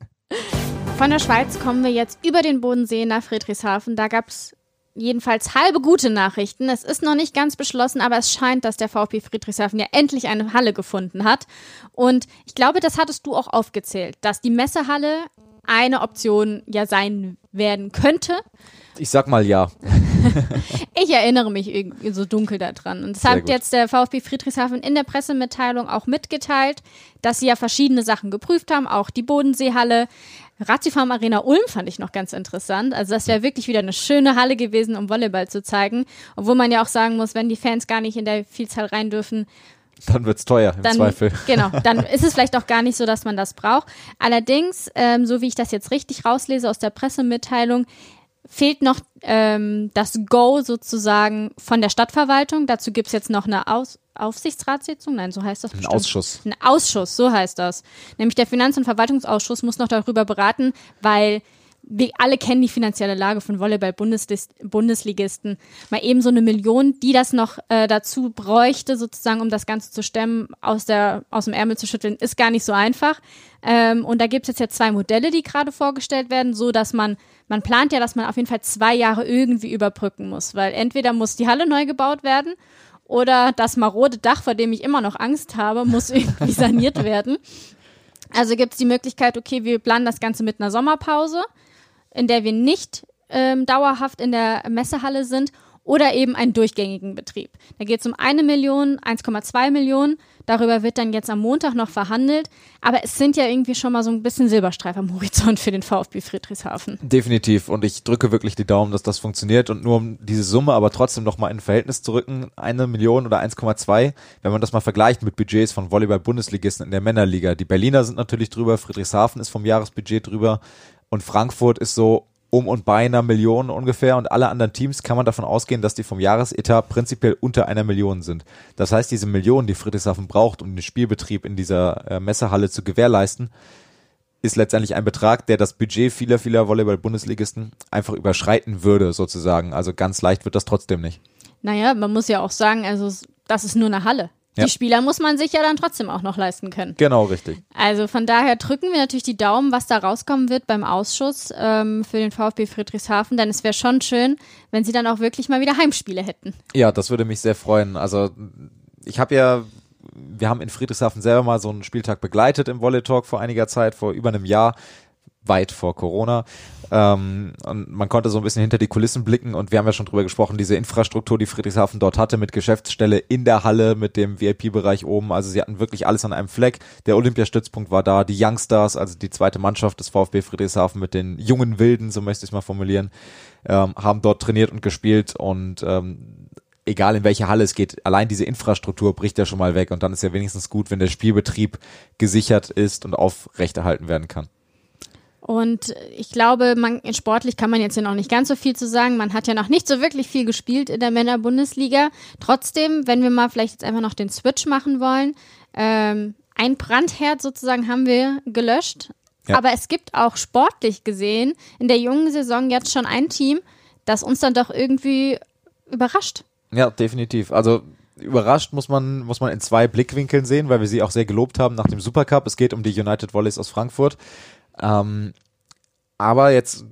Von der Schweiz kommen wir jetzt über den Bodensee nach Friedrichshafen. Da gab es jedenfalls halbe gute Nachrichten. Es ist noch nicht ganz beschlossen, aber es scheint, dass der VfB Friedrichshafen ja endlich eine Halle gefunden hat. Und ich glaube, das hattest du auch aufgezählt, dass die Messehalle eine Option ja sein werden könnte. Ich sag mal ja. ich erinnere mich irgendwie so dunkel daran. Und das hat jetzt der VfB Friedrichshafen in der Pressemitteilung auch mitgeteilt, dass sie ja verschiedene Sachen geprüft haben, auch die Bodenseehalle. Ratiofarm Arena Ulm fand ich noch ganz interessant. Also das wäre wirklich wieder eine schöne Halle gewesen, um Volleyball zu zeigen. Obwohl man ja auch sagen muss, wenn die Fans gar nicht in der Vielzahl rein dürfen, dann wird's teuer im dann, Zweifel. Genau, dann ist es vielleicht auch gar nicht so, dass man das braucht. Allerdings, ähm, so wie ich das jetzt richtig rauslese aus der Pressemitteilung, fehlt noch ähm, das Go sozusagen von der Stadtverwaltung. Dazu gibt's jetzt noch eine Aus Aufsichtsratssitzung, nein, so heißt das. Ein bestimmt. Ausschuss. Ein Ausschuss, so heißt das. Nämlich der Finanz- und Verwaltungsausschuss muss noch darüber beraten, weil wir alle kennen die finanzielle Lage von Volleyball-Bundesligisten. Mal eben so eine Million, die das noch äh, dazu bräuchte, sozusagen, um das Ganze zu stemmen, aus, der, aus dem Ärmel zu schütteln, ist gar nicht so einfach. Ähm, und da gibt es jetzt ja zwei Modelle, die gerade vorgestellt werden, so dass man, man plant ja, dass man auf jeden Fall zwei Jahre irgendwie überbrücken muss, weil entweder muss die Halle neu gebaut werden oder das marode Dach, vor dem ich immer noch Angst habe, muss irgendwie saniert werden. Also gibt es die Möglichkeit, okay, wir planen das Ganze mit einer Sommerpause in der wir nicht ähm, dauerhaft in der Messehalle sind oder eben einen durchgängigen Betrieb. Da geht es um eine Million, 1,2 Millionen. Darüber wird dann jetzt am Montag noch verhandelt. Aber es sind ja irgendwie schon mal so ein bisschen Silberstreif am Horizont für den VfB Friedrichshafen. Definitiv. Und ich drücke wirklich die Daumen, dass das funktioniert. Und nur um diese Summe aber trotzdem nochmal in Verhältnis zu rücken, eine Million oder 1,2, wenn man das mal vergleicht mit Budgets von Volleyball-Bundesligisten in der Männerliga. Die Berliner sind natürlich drüber, Friedrichshafen ist vom Jahresbudget drüber. Und Frankfurt ist so um und bei einer Million ungefähr und alle anderen Teams kann man davon ausgehen, dass die vom Jahresetat prinzipiell unter einer Million sind. Das heißt, diese Million, die Friedrichshafen braucht, um den Spielbetrieb in dieser äh, Messehalle zu gewährleisten, ist letztendlich ein Betrag, der das Budget vieler, vieler Volleyball-Bundesligisten einfach überschreiten würde, sozusagen. Also ganz leicht wird das trotzdem nicht. Naja, man muss ja auch sagen, also das ist nur eine Halle. Die ja. Spieler muss man sich ja dann trotzdem auch noch leisten können. Genau, richtig. Also von daher drücken wir natürlich die Daumen, was da rauskommen wird beim Ausschuss ähm, für den VfB Friedrichshafen, denn es wäre schon schön, wenn sie dann auch wirklich mal wieder Heimspiele hätten. Ja, das würde mich sehr freuen. Also ich habe ja, wir haben in Friedrichshafen selber mal so einen Spieltag begleitet im Volley Talk vor einiger Zeit, vor über einem Jahr weit vor Corona. Ähm, und man konnte so ein bisschen hinter die Kulissen blicken und wir haben ja schon drüber gesprochen, diese Infrastruktur, die Friedrichshafen dort hatte, mit Geschäftsstelle in der Halle, mit dem VIP-Bereich oben. Also sie hatten wirklich alles an einem Fleck. Der Olympiastützpunkt war da, die Youngstars, also die zweite Mannschaft des VfB Friedrichshafen mit den jungen Wilden, so möchte ich es mal formulieren, ähm, haben dort trainiert und gespielt und ähm, egal in welche Halle es geht, allein diese Infrastruktur bricht ja schon mal weg und dann ist ja wenigstens gut, wenn der Spielbetrieb gesichert ist und aufrechterhalten werden kann. Und ich glaube, man, sportlich kann man jetzt ja noch nicht ganz so viel zu sagen. Man hat ja noch nicht so wirklich viel gespielt in der Männer-Bundesliga. Trotzdem, wenn wir mal vielleicht jetzt einfach noch den Switch machen wollen, ähm, ein Brandherd sozusagen haben wir gelöscht. Ja. Aber es gibt auch sportlich gesehen in der jungen Saison jetzt schon ein Team, das uns dann doch irgendwie überrascht. Ja, definitiv. Also überrascht muss man, muss man in zwei Blickwinkeln sehen, weil wir sie auch sehr gelobt haben nach dem Supercup. Es geht um die United Volleys aus Frankfurt. Ähm, aber jetzt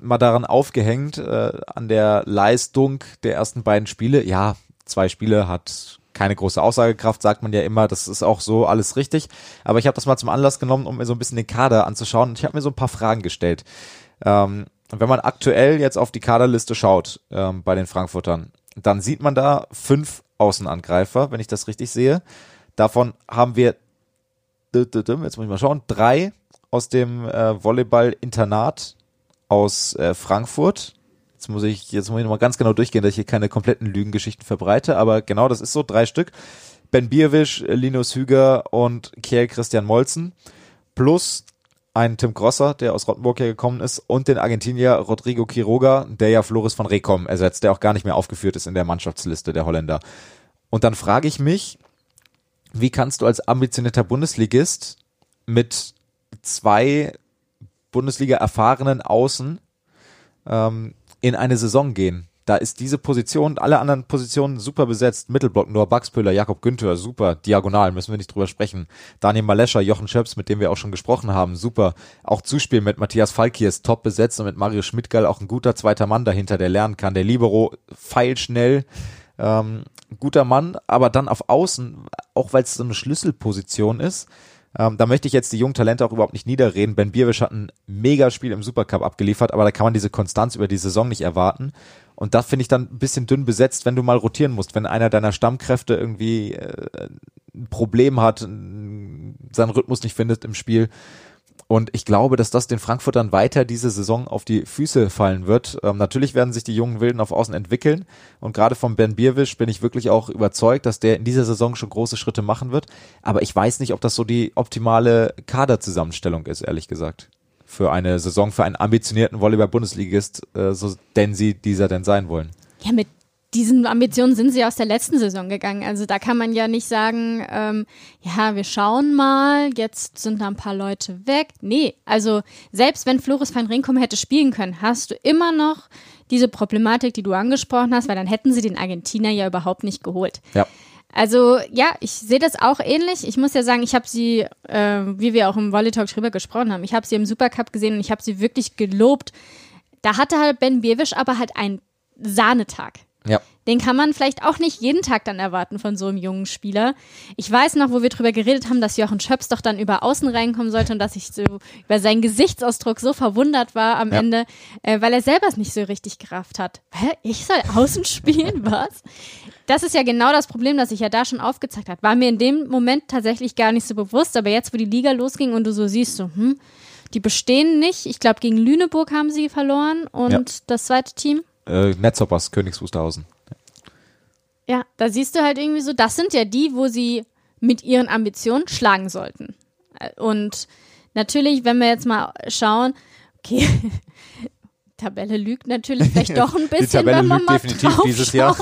mal daran aufgehängt, äh, an der Leistung der ersten beiden Spiele. Ja, zwei Spiele hat keine große Aussagekraft, sagt man ja immer. Das ist auch so alles richtig. Aber ich habe das mal zum Anlass genommen, um mir so ein bisschen den Kader anzuschauen. Und ich habe mir so ein paar Fragen gestellt. Ähm, wenn man aktuell jetzt auf die Kaderliste schaut ähm, bei den Frankfurtern, dann sieht man da fünf Außenangreifer, wenn ich das richtig sehe. Davon haben wir, jetzt muss ich mal schauen, drei aus dem äh, Volleyball-Internat aus äh, Frankfurt. Jetzt muss ich, jetzt muss ich nochmal ganz genau durchgehen, dass ich hier keine kompletten Lügengeschichten verbreite, aber genau, das ist so, drei Stück. Ben Bierwisch, Linus Hüger und Kiel Christian Molzen. Plus ein Tim Grosser, der aus Rottenburg hergekommen ist, und den Argentinier Rodrigo Quiroga, der ja Floris von Rekom ersetzt, der auch gar nicht mehr aufgeführt ist in der Mannschaftsliste der Holländer. Und dann frage ich mich, wie kannst du als ambitionierter Bundesligist mit zwei Bundesliga erfahrenen Außen ähm, in eine Saison gehen? Da ist diese Position, alle anderen Positionen super besetzt. Mittelblock, Noah Baxpöhler, Jakob Günther, super. Diagonal, müssen wir nicht drüber sprechen. Daniel Malescher, Jochen Schöps, mit dem wir auch schon gesprochen haben, super. Auch Zuspiel mit Matthias Falkiers, top besetzt und mit Mario Schmidtgall auch ein guter zweiter Mann dahinter, der lernen kann. Der Libero, feilschnell, ähm, guter Mann, aber dann auf Außen, auch weil es so eine Schlüsselposition ist, ähm, da möchte ich jetzt die jungen Talente auch überhaupt nicht niederreden. Ben Bierwisch hat ein Megaspiel im Supercup abgeliefert, aber da kann man diese Konstanz über die Saison nicht erwarten. Und da finde ich dann ein bisschen dünn besetzt, wenn du mal rotieren musst, wenn einer deiner Stammkräfte irgendwie äh, ein Problem hat, seinen Rhythmus nicht findet im Spiel. Und ich glaube, dass das den Frankfurtern weiter diese Saison auf die Füße fallen wird. Ähm, natürlich werden sich die jungen Wilden auf Außen entwickeln. Und gerade von Ben Bierwisch bin ich wirklich auch überzeugt, dass der in dieser Saison schon große Schritte machen wird. Aber ich weiß nicht, ob das so die optimale Kaderzusammenstellung ist, ehrlich gesagt für eine Saison für einen ambitionierten Volleyball-Bundesligist, äh, so denn sie dieser denn sein wollen. Ja, mit diesen Ambitionen sind sie aus der letzten Saison gegangen. Also da kann man ja nicht sagen, ähm, ja, wir schauen mal, jetzt sind da ein paar Leute weg. Nee, also selbst wenn Floris van Rinkum hätte spielen können, hast du immer noch diese Problematik, die du angesprochen hast, weil dann hätten sie den Argentiner ja überhaupt nicht geholt. Ja. Also ja, ich sehe das auch ähnlich. Ich muss ja sagen, ich habe sie, äh, wie wir auch im Volley Talk drüber gesprochen haben, ich habe sie im Supercup gesehen und ich habe sie wirklich gelobt. Da hatte halt Ben Bierwisch aber halt einen Sahnetag. Ja. Den kann man vielleicht auch nicht jeden Tag dann erwarten von so einem jungen Spieler. Ich weiß noch, wo wir drüber geredet haben, dass Jochen Schöps doch dann über Außen reinkommen sollte und dass ich so über seinen Gesichtsausdruck so verwundert war am ja. Ende, äh, weil er selber es nicht so richtig gerafft hat. Hä? Ich soll Außen spielen? Was? Das ist ja genau das Problem, das sich ja da schon aufgezeigt hat. War mir in dem Moment tatsächlich gar nicht so bewusst, aber jetzt, wo die Liga losging und du so siehst, so, hm, die bestehen nicht. Ich glaube, gegen Lüneburg haben sie verloren und ja. das zweite Team äh, Netzhoppers, Königs Wusterhausen. Ja. da siehst du halt irgendwie so, das sind ja die, wo sie mit ihren Ambitionen schlagen sollten. Und natürlich, wenn wir jetzt mal schauen, okay, Tabelle lügt natürlich vielleicht doch ein bisschen, wenn man mal definitiv dieses Jahr.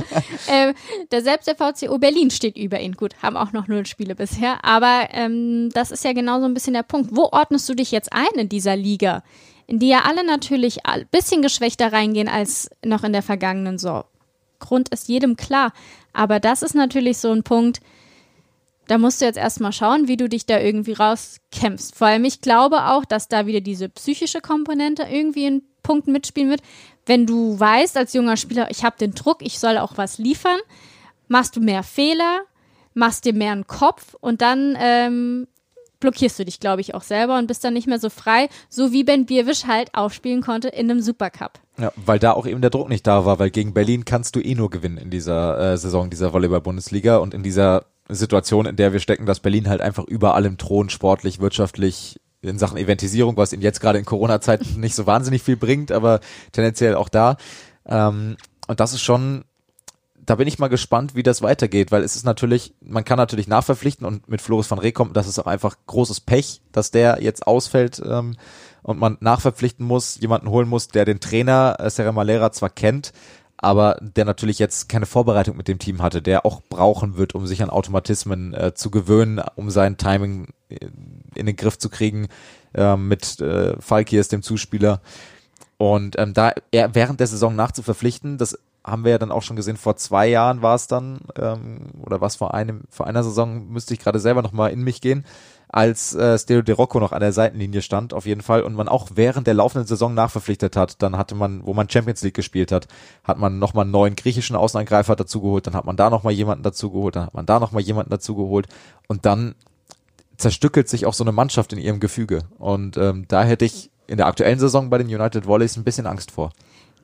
äh, der selbst der VCO Berlin steht über ihn. Gut, haben auch noch null Spiele bisher, aber ähm, das ist ja genau so ein bisschen der Punkt. Wo ordnest du dich jetzt ein in dieser Liga? In die ja alle natürlich ein bisschen geschwächter reingehen als noch in der vergangenen Saison. Grund ist jedem klar. Aber das ist natürlich so ein Punkt, da musst du jetzt erstmal schauen, wie du dich da irgendwie rauskämpfst. Vor allem, ich glaube auch, dass da wieder diese psychische Komponente irgendwie in Punkten mitspielen wird. Wenn du weißt als junger Spieler, ich habe den Druck, ich soll auch was liefern, machst du mehr Fehler, machst dir mehr einen Kopf und dann ähm, blockierst du dich, glaube ich, auch selber und bist dann nicht mehr so frei, so wie Ben Bierwisch halt aufspielen konnte in einem Supercup. Ja, weil da auch eben der Druck nicht da war, weil gegen Berlin kannst du eh nur gewinnen in dieser äh, Saison dieser Volleyball-Bundesliga und in dieser Situation, in der wir stecken, dass Berlin halt einfach überall im Thron sportlich, wirtschaftlich in Sachen Eventisierung, was ihnen jetzt gerade in Corona-Zeiten nicht so wahnsinnig viel bringt, aber tendenziell auch da. Ähm, und das ist schon da bin ich mal gespannt, wie das weitergeht, weil es ist natürlich, man kann natürlich nachverpflichten und mit Floris van kommt, das ist auch einfach großes Pech, dass der jetzt ausfällt ähm, und man nachverpflichten muss, jemanden holen muss, der den Trainer äh, Serra Malera zwar kennt, aber der natürlich jetzt keine Vorbereitung mit dem Team hatte, der auch brauchen wird, um sich an Automatismen äh, zu gewöhnen, um sein Timing äh, in den Griff zu kriegen äh, mit äh, Falkiers, dem Zuspieler. Und ähm, da er während der Saison nachzuverpflichten, das haben wir ja dann auch schon gesehen, vor zwei Jahren war es dann, ähm, oder was vor einem, vor einer Saison müsste ich gerade selber nochmal in mich gehen, als äh, Stelo De Rocco noch an der Seitenlinie stand, auf jeden Fall, und man auch während der laufenden Saison nachverpflichtet hat, dann hatte man, wo man Champions League gespielt hat, hat man nochmal einen neuen griechischen Außenangreifer dazugeholt, dann hat man da nochmal jemanden dazugeholt, dann hat man da nochmal jemanden dazugeholt und dann zerstückelt sich auch so eine Mannschaft in ihrem Gefüge. Und ähm, da hätte ich in der aktuellen Saison bei den United Volleys ein bisschen Angst vor.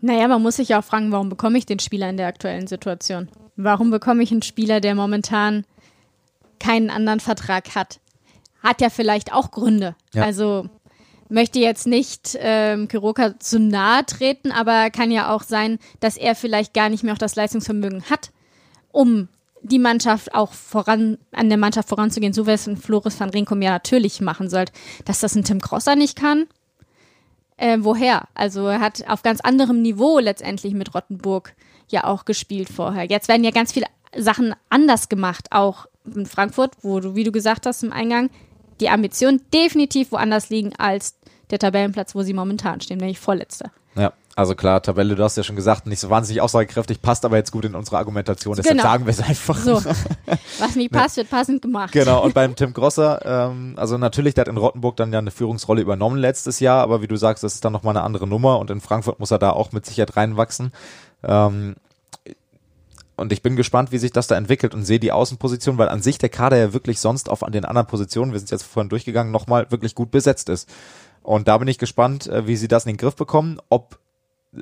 Naja, man muss sich ja auch fragen, warum bekomme ich den Spieler in der aktuellen Situation? Warum bekomme ich einen Spieler, der momentan keinen anderen Vertrag hat? Hat ja vielleicht auch Gründe. Ja. Also möchte jetzt nicht ähm, Kiroka zu nahe treten, aber kann ja auch sein, dass er vielleicht gar nicht mehr auch das Leistungsvermögen hat, um die Mannschaft auch voran, an der Mannschaft voranzugehen, so wie es ein Floris van Rinkom ja natürlich machen sollte. Dass das ein Tim Crosser nicht kann, äh, woher? Also er hat auf ganz anderem Niveau letztendlich mit Rottenburg ja auch gespielt vorher. Jetzt werden ja ganz viele Sachen anders gemacht, auch in Frankfurt, wo du, wie du gesagt hast im Eingang, die Ambitionen definitiv woanders liegen als der Tabellenplatz, wo sie momentan stehen, nämlich vorletzter. Also klar, Tabelle, du hast ja schon gesagt, nicht so wahnsinnig aussagekräftig, passt aber jetzt gut in unsere Argumentation, deshalb genau. sagen wir es einfach. So. Was nicht passt, wird passend gemacht. Genau, und beim Tim Grosser, ähm, also natürlich, der hat in Rottenburg dann ja eine Führungsrolle übernommen letztes Jahr, aber wie du sagst, das ist dann nochmal eine andere Nummer und in Frankfurt muss er da auch mit Sicherheit reinwachsen. Ähm, und ich bin gespannt, wie sich das da entwickelt und sehe die Außenposition, weil an sich der Kader ja wirklich sonst auf an den anderen Positionen, wir sind jetzt vorhin durchgegangen, nochmal wirklich gut besetzt ist. Und da bin ich gespannt, äh, wie sie das in den Griff bekommen, ob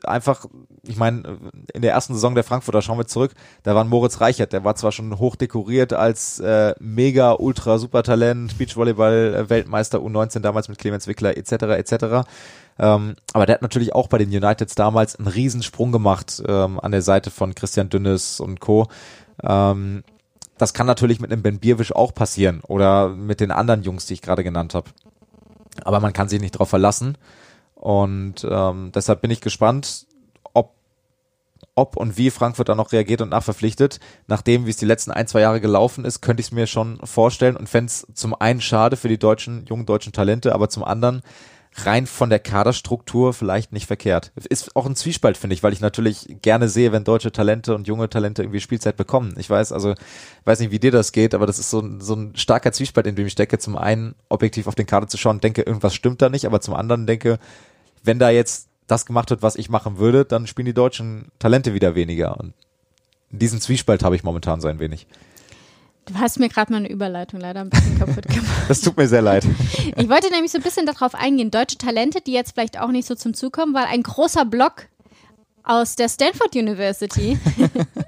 einfach, ich meine, in der ersten Saison der Frankfurter, schauen wir zurück, da war Moritz Reichert, der war zwar schon hoch dekoriert als äh, mega, ultra, super Talent, Beachvolleyball-Weltmeister U19 damals mit Clemens Wickler etc. etc. Ähm, aber der hat natürlich auch bei den Uniteds damals einen Riesensprung gemacht ähm, an der Seite von Christian Dünnes und Co. Ähm, das kann natürlich mit einem Ben Bierwisch auch passieren oder mit den anderen Jungs, die ich gerade genannt habe. Aber man kann sich nicht darauf verlassen. Und ähm, deshalb bin ich gespannt, ob, ob und wie Frankfurt da noch reagiert und nachverpflichtet. Nachdem, wie es die letzten ein, zwei Jahre gelaufen ist, könnte ich es mir schon vorstellen und fände es zum einen schade für die deutschen, jungen deutschen Talente, aber zum anderen rein von der Kaderstruktur vielleicht nicht verkehrt. Ist auch ein Zwiespalt, finde ich, weil ich natürlich gerne sehe, wenn deutsche Talente und junge Talente irgendwie Spielzeit bekommen. Ich weiß, also, weiß nicht, wie dir das geht, aber das ist so ein, so ein starker Zwiespalt, in dem ich stecke. Zum einen objektiv auf den Kader zu schauen, denke, irgendwas stimmt da nicht, aber zum anderen denke, wenn da jetzt das gemacht wird, was ich machen würde, dann spielen die deutschen Talente wieder weniger. Und diesen Zwiespalt habe ich momentan so ein wenig. Du hast mir gerade meine Überleitung leider ein bisschen kaputt gemacht. Das tut mir sehr leid. Ich wollte nämlich so ein bisschen darauf eingehen, deutsche Talente, die jetzt vielleicht auch nicht so zum Zug kommen, weil ein großer Block aus der Stanford University,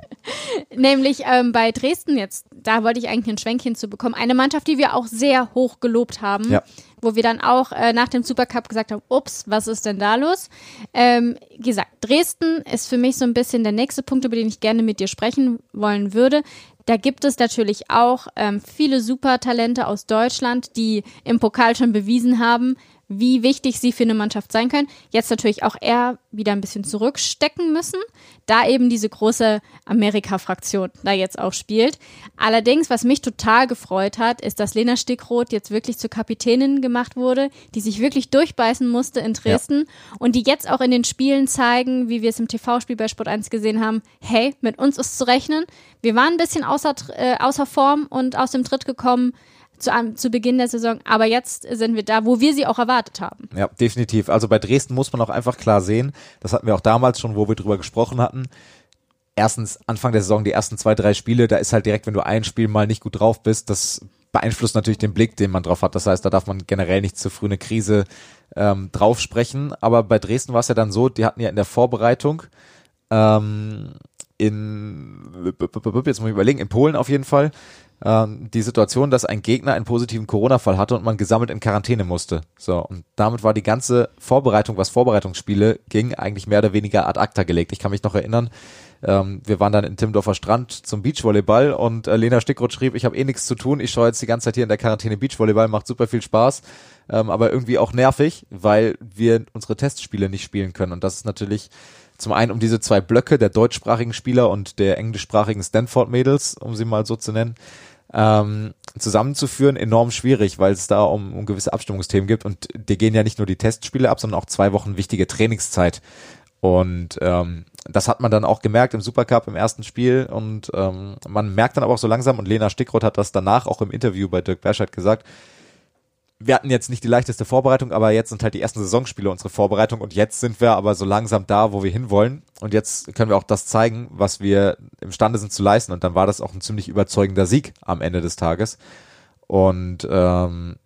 nämlich ähm, bei Dresden jetzt, da wollte ich eigentlich ein Schwenkchen zu bekommen, eine Mannschaft, die wir auch sehr hoch gelobt haben, ja. wo wir dann auch äh, nach dem Supercup gesagt haben, ups, was ist denn da los? Ähm, gesagt, Dresden ist für mich so ein bisschen der nächste Punkt, über den ich gerne mit dir sprechen wollen würde. Da gibt es natürlich auch ähm, viele Supertalente aus Deutschland, die im Pokal schon bewiesen haben, wie wichtig sie für eine Mannschaft sein können. Jetzt natürlich auch eher wieder ein bisschen zurückstecken müssen, da eben diese große Amerika-Fraktion da jetzt auch spielt. Allerdings, was mich total gefreut hat, ist, dass Lena Stickroth jetzt wirklich zur Kapitänin gemacht wurde, die sich wirklich durchbeißen musste in Dresden ja. und die jetzt auch in den Spielen zeigen, wie wir es im TV-Spiel bei Sport 1 gesehen haben, hey, mit uns ist zu rechnen. Wir waren ein bisschen außer, äh, außer Form und aus dem Tritt gekommen zu, zu Beginn der Saison. Aber jetzt sind wir da, wo wir sie auch erwartet haben. Ja, definitiv. Also bei Dresden muss man auch einfach klar sehen, das hatten wir auch damals schon, wo wir drüber gesprochen hatten. Erstens, Anfang der Saison, die ersten zwei, drei Spiele, da ist halt direkt, wenn du ein Spiel mal nicht gut drauf bist, das beeinflusst natürlich den Blick, den man drauf hat. Das heißt, da darf man generell nicht zu früh eine Krise ähm, drauf sprechen. Aber bei Dresden war es ja dann so, die hatten ja in der Vorbereitung ähm, in, jetzt muss ich überlegen, in Polen auf jeden Fall, ähm, die Situation, dass ein Gegner einen positiven Corona-Fall hatte und man gesammelt in Quarantäne musste. So, und damit war die ganze Vorbereitung, was Vorbereitungsspiele ging, eigentlich mehr oder weniger ad acta gelegt. Ich kann mich noch erinnern, ähm, wir waren dann in Timmendorfer Strand zum Beachvolleyball und äh, Lena Stickroth schrieb, ich habe eh nichts zu tun, ich schaue jetzt die ganze Zeit hier in der Quarantäne Beachvolleyball, macht super viel Spaß, ähm, aber irgendwie auch nervig, weil wir unsere Testspiele nicht spielen können. Und das ist natürlich zum einen um diese zwei Blöcke der deutschsprachigen Spieler und der englischsprachigen Stanford-Mädels, um sie mal so zu nennen, ähm, zusammenzuführen, enorm schwierig, weil es da um, um gewisse Abstimmungsthemen gibt und die gehen ja nicht nur die Testspiele ab, sondern auch zwei Wochen wichtige Trainingszeit. Und ähm, das hat man dann auch gemerkt im Supercup im ersten Spiel und ähm, man merkt dann aber auch so langsam und Lena Stickroth hat das danach auch im Interview bei Dirk Berscheid gesagt, wir hatten jetzt nicht die leichteste Vorbereitung, aber jetzt sind halt die ersten Saisonspiele unsere Vorbereitung und jetzt sind wir aber so langsam da, wo wir hinwollen und jetzt können wir auch das zeigen, was wir imstande sind zu leisten und dann war das auch ein ziemlich überzeugender Sieg am Ende des Tages und ähm,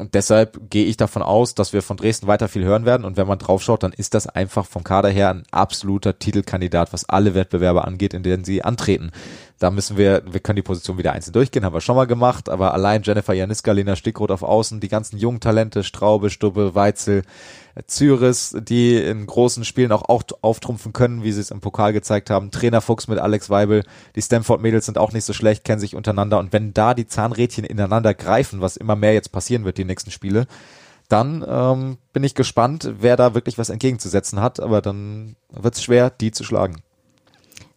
und deshalb gehe ich davon aus, dass wir von Dresden weiter viel hören werden. Und wenn man draufschaut, dann ist das einfach vom Kader her ein absoluter Titelkandidat, was alle Wettbewerbe angeht, in denen sie antreten. Da müssen wir, wir können die Position wieder einzeln durchgehen, haben wir schon mal gemacht, aber allein Jennifer Janiska, Lena Stickroth auf Außen, die ganzen jungen Talente, Straube, Stubbe, Weitzel, Zyris, die in großen Spielen auch, auch auftrumpfen können, wie sie es im Pokal gezeigt haben. Trainer Fuchs mit Alex Weibel. Die Stanford-Mädels sind auch nicht so schlecht, kennen sich untereinander. Und wenn da die Zahnrädchen ineinander greifen, was immer mehr jetzt passieren wird, die nächsten Spiele, dann ähm, bin ich gespannt, wer da wirklich was entgegenzusetzen hat. Aber dann wird es schwer, die zu schlagen.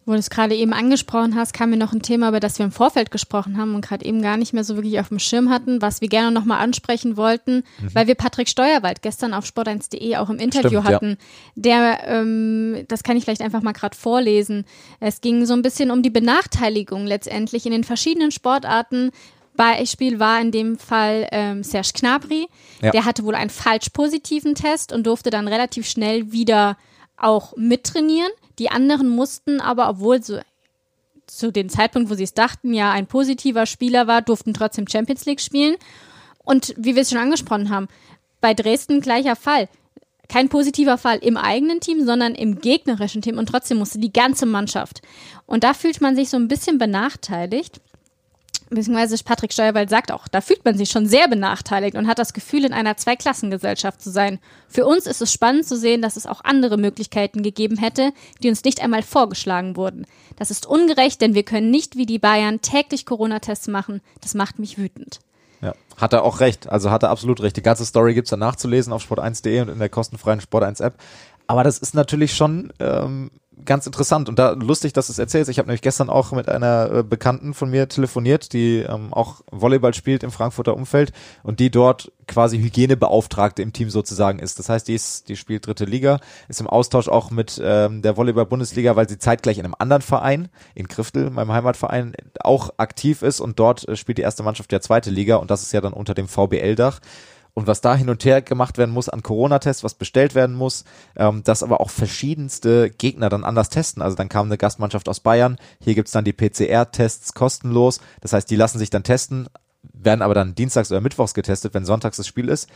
Wo du es gerade eben angesprochen hast, kam mir noch ein Thema, über das wir im Vorfeld gesprochen haben und gerade eben gar nicht mehr so wirklich auf dem Schirm hatten, was wir gerne nochmal ansprechen wollten, mhm. weil wir Patrick Steuerwald gestern auf sport1.de auch im Interview Stimmt, hatten. Ja. Der, ähm, das kann ich vielleicht einfach mal gerade vorlesen. Es ging so ein bisschen um die Benachteiligung letztendlich in den verschiedenen Sportarten. Beispiel war in dem Fall ähm, Serge Knabri. Ja. Der hatte wohl einen falsch positiven Test und durfte dann relativ schnell wieder auch mittrainieren. Die anderen mussten aber, obwohl so zu dem Zeitpunkt, wo sie es dachten, ja ein positiver Spieler war, durften trotzdem Champions League spielen. Und wie wir es schon angesprochen haben, bei Dresden gleicher Fall. Kein positiver Fall im eigenen Team, sondern im gegnerischen Team und trotzdem musste die ganze Mannschaft. Und da fühlt man sich so ein bisschen benachteiligt beziehungsweise Patrick Steuerwald sagt auch, da fühlt man sich schon sehr benachteiligt und hat das Gefühl, in einer Zweiklassengesellschaft zu sein. Für uns ist es spannend zu sehen, dass es auch andere Möglichkeiten gegeben hätte, die uns nicht einmal vorgeschlagen wurden. Das ist ungerecht, denn wir können nicht wie die Bayern täglich Corona-Tests machen. Das macht mich wütend. Ja, hat er auch recht. Also hat er absolut recht. Die ganze Story gibt's dann nachzulesen auf sport1.de und in der kostenfreien Sport1-App. Aber das ist natürlich schon ähm, ganz interessant und da lustig, dass du es erzählst. Ich habe nämlich gestern auch mit einer äh, Bekannten von mir telefoniert, die ähm, auch Volleyball spielt im Frankfurter Umfeld und die dort quasi Hygienebeauftragte im Team sozusagen ist. Das heißt, die ist, die spielt dritte Liga, ist im Austausch auch mit ähm, der Volleyball-Bundesliga, weil sie zeitgleich in einem anderen Verein, in Kriftel, meinem Heimatverein, auch aktiv ist und dort äh, spielt die erste Mannschaft der zweite Liga und das ist ja dann unter dem VBL-Dach und was da hin und her gemacht werden muss an Corona-Tests, was bestellt werden muss, ähm, dass aber auch verschiedenste Gegner dann anders testen. Also dann kam eine Gastmannschaft aus Bayern, hier gibt's dann die PCR-Tests kostenlos, das heißt, die lassen sich dann testen, werden aber dann dienstags oder mittwochs getestet, wenn sonntags das Spiel ist.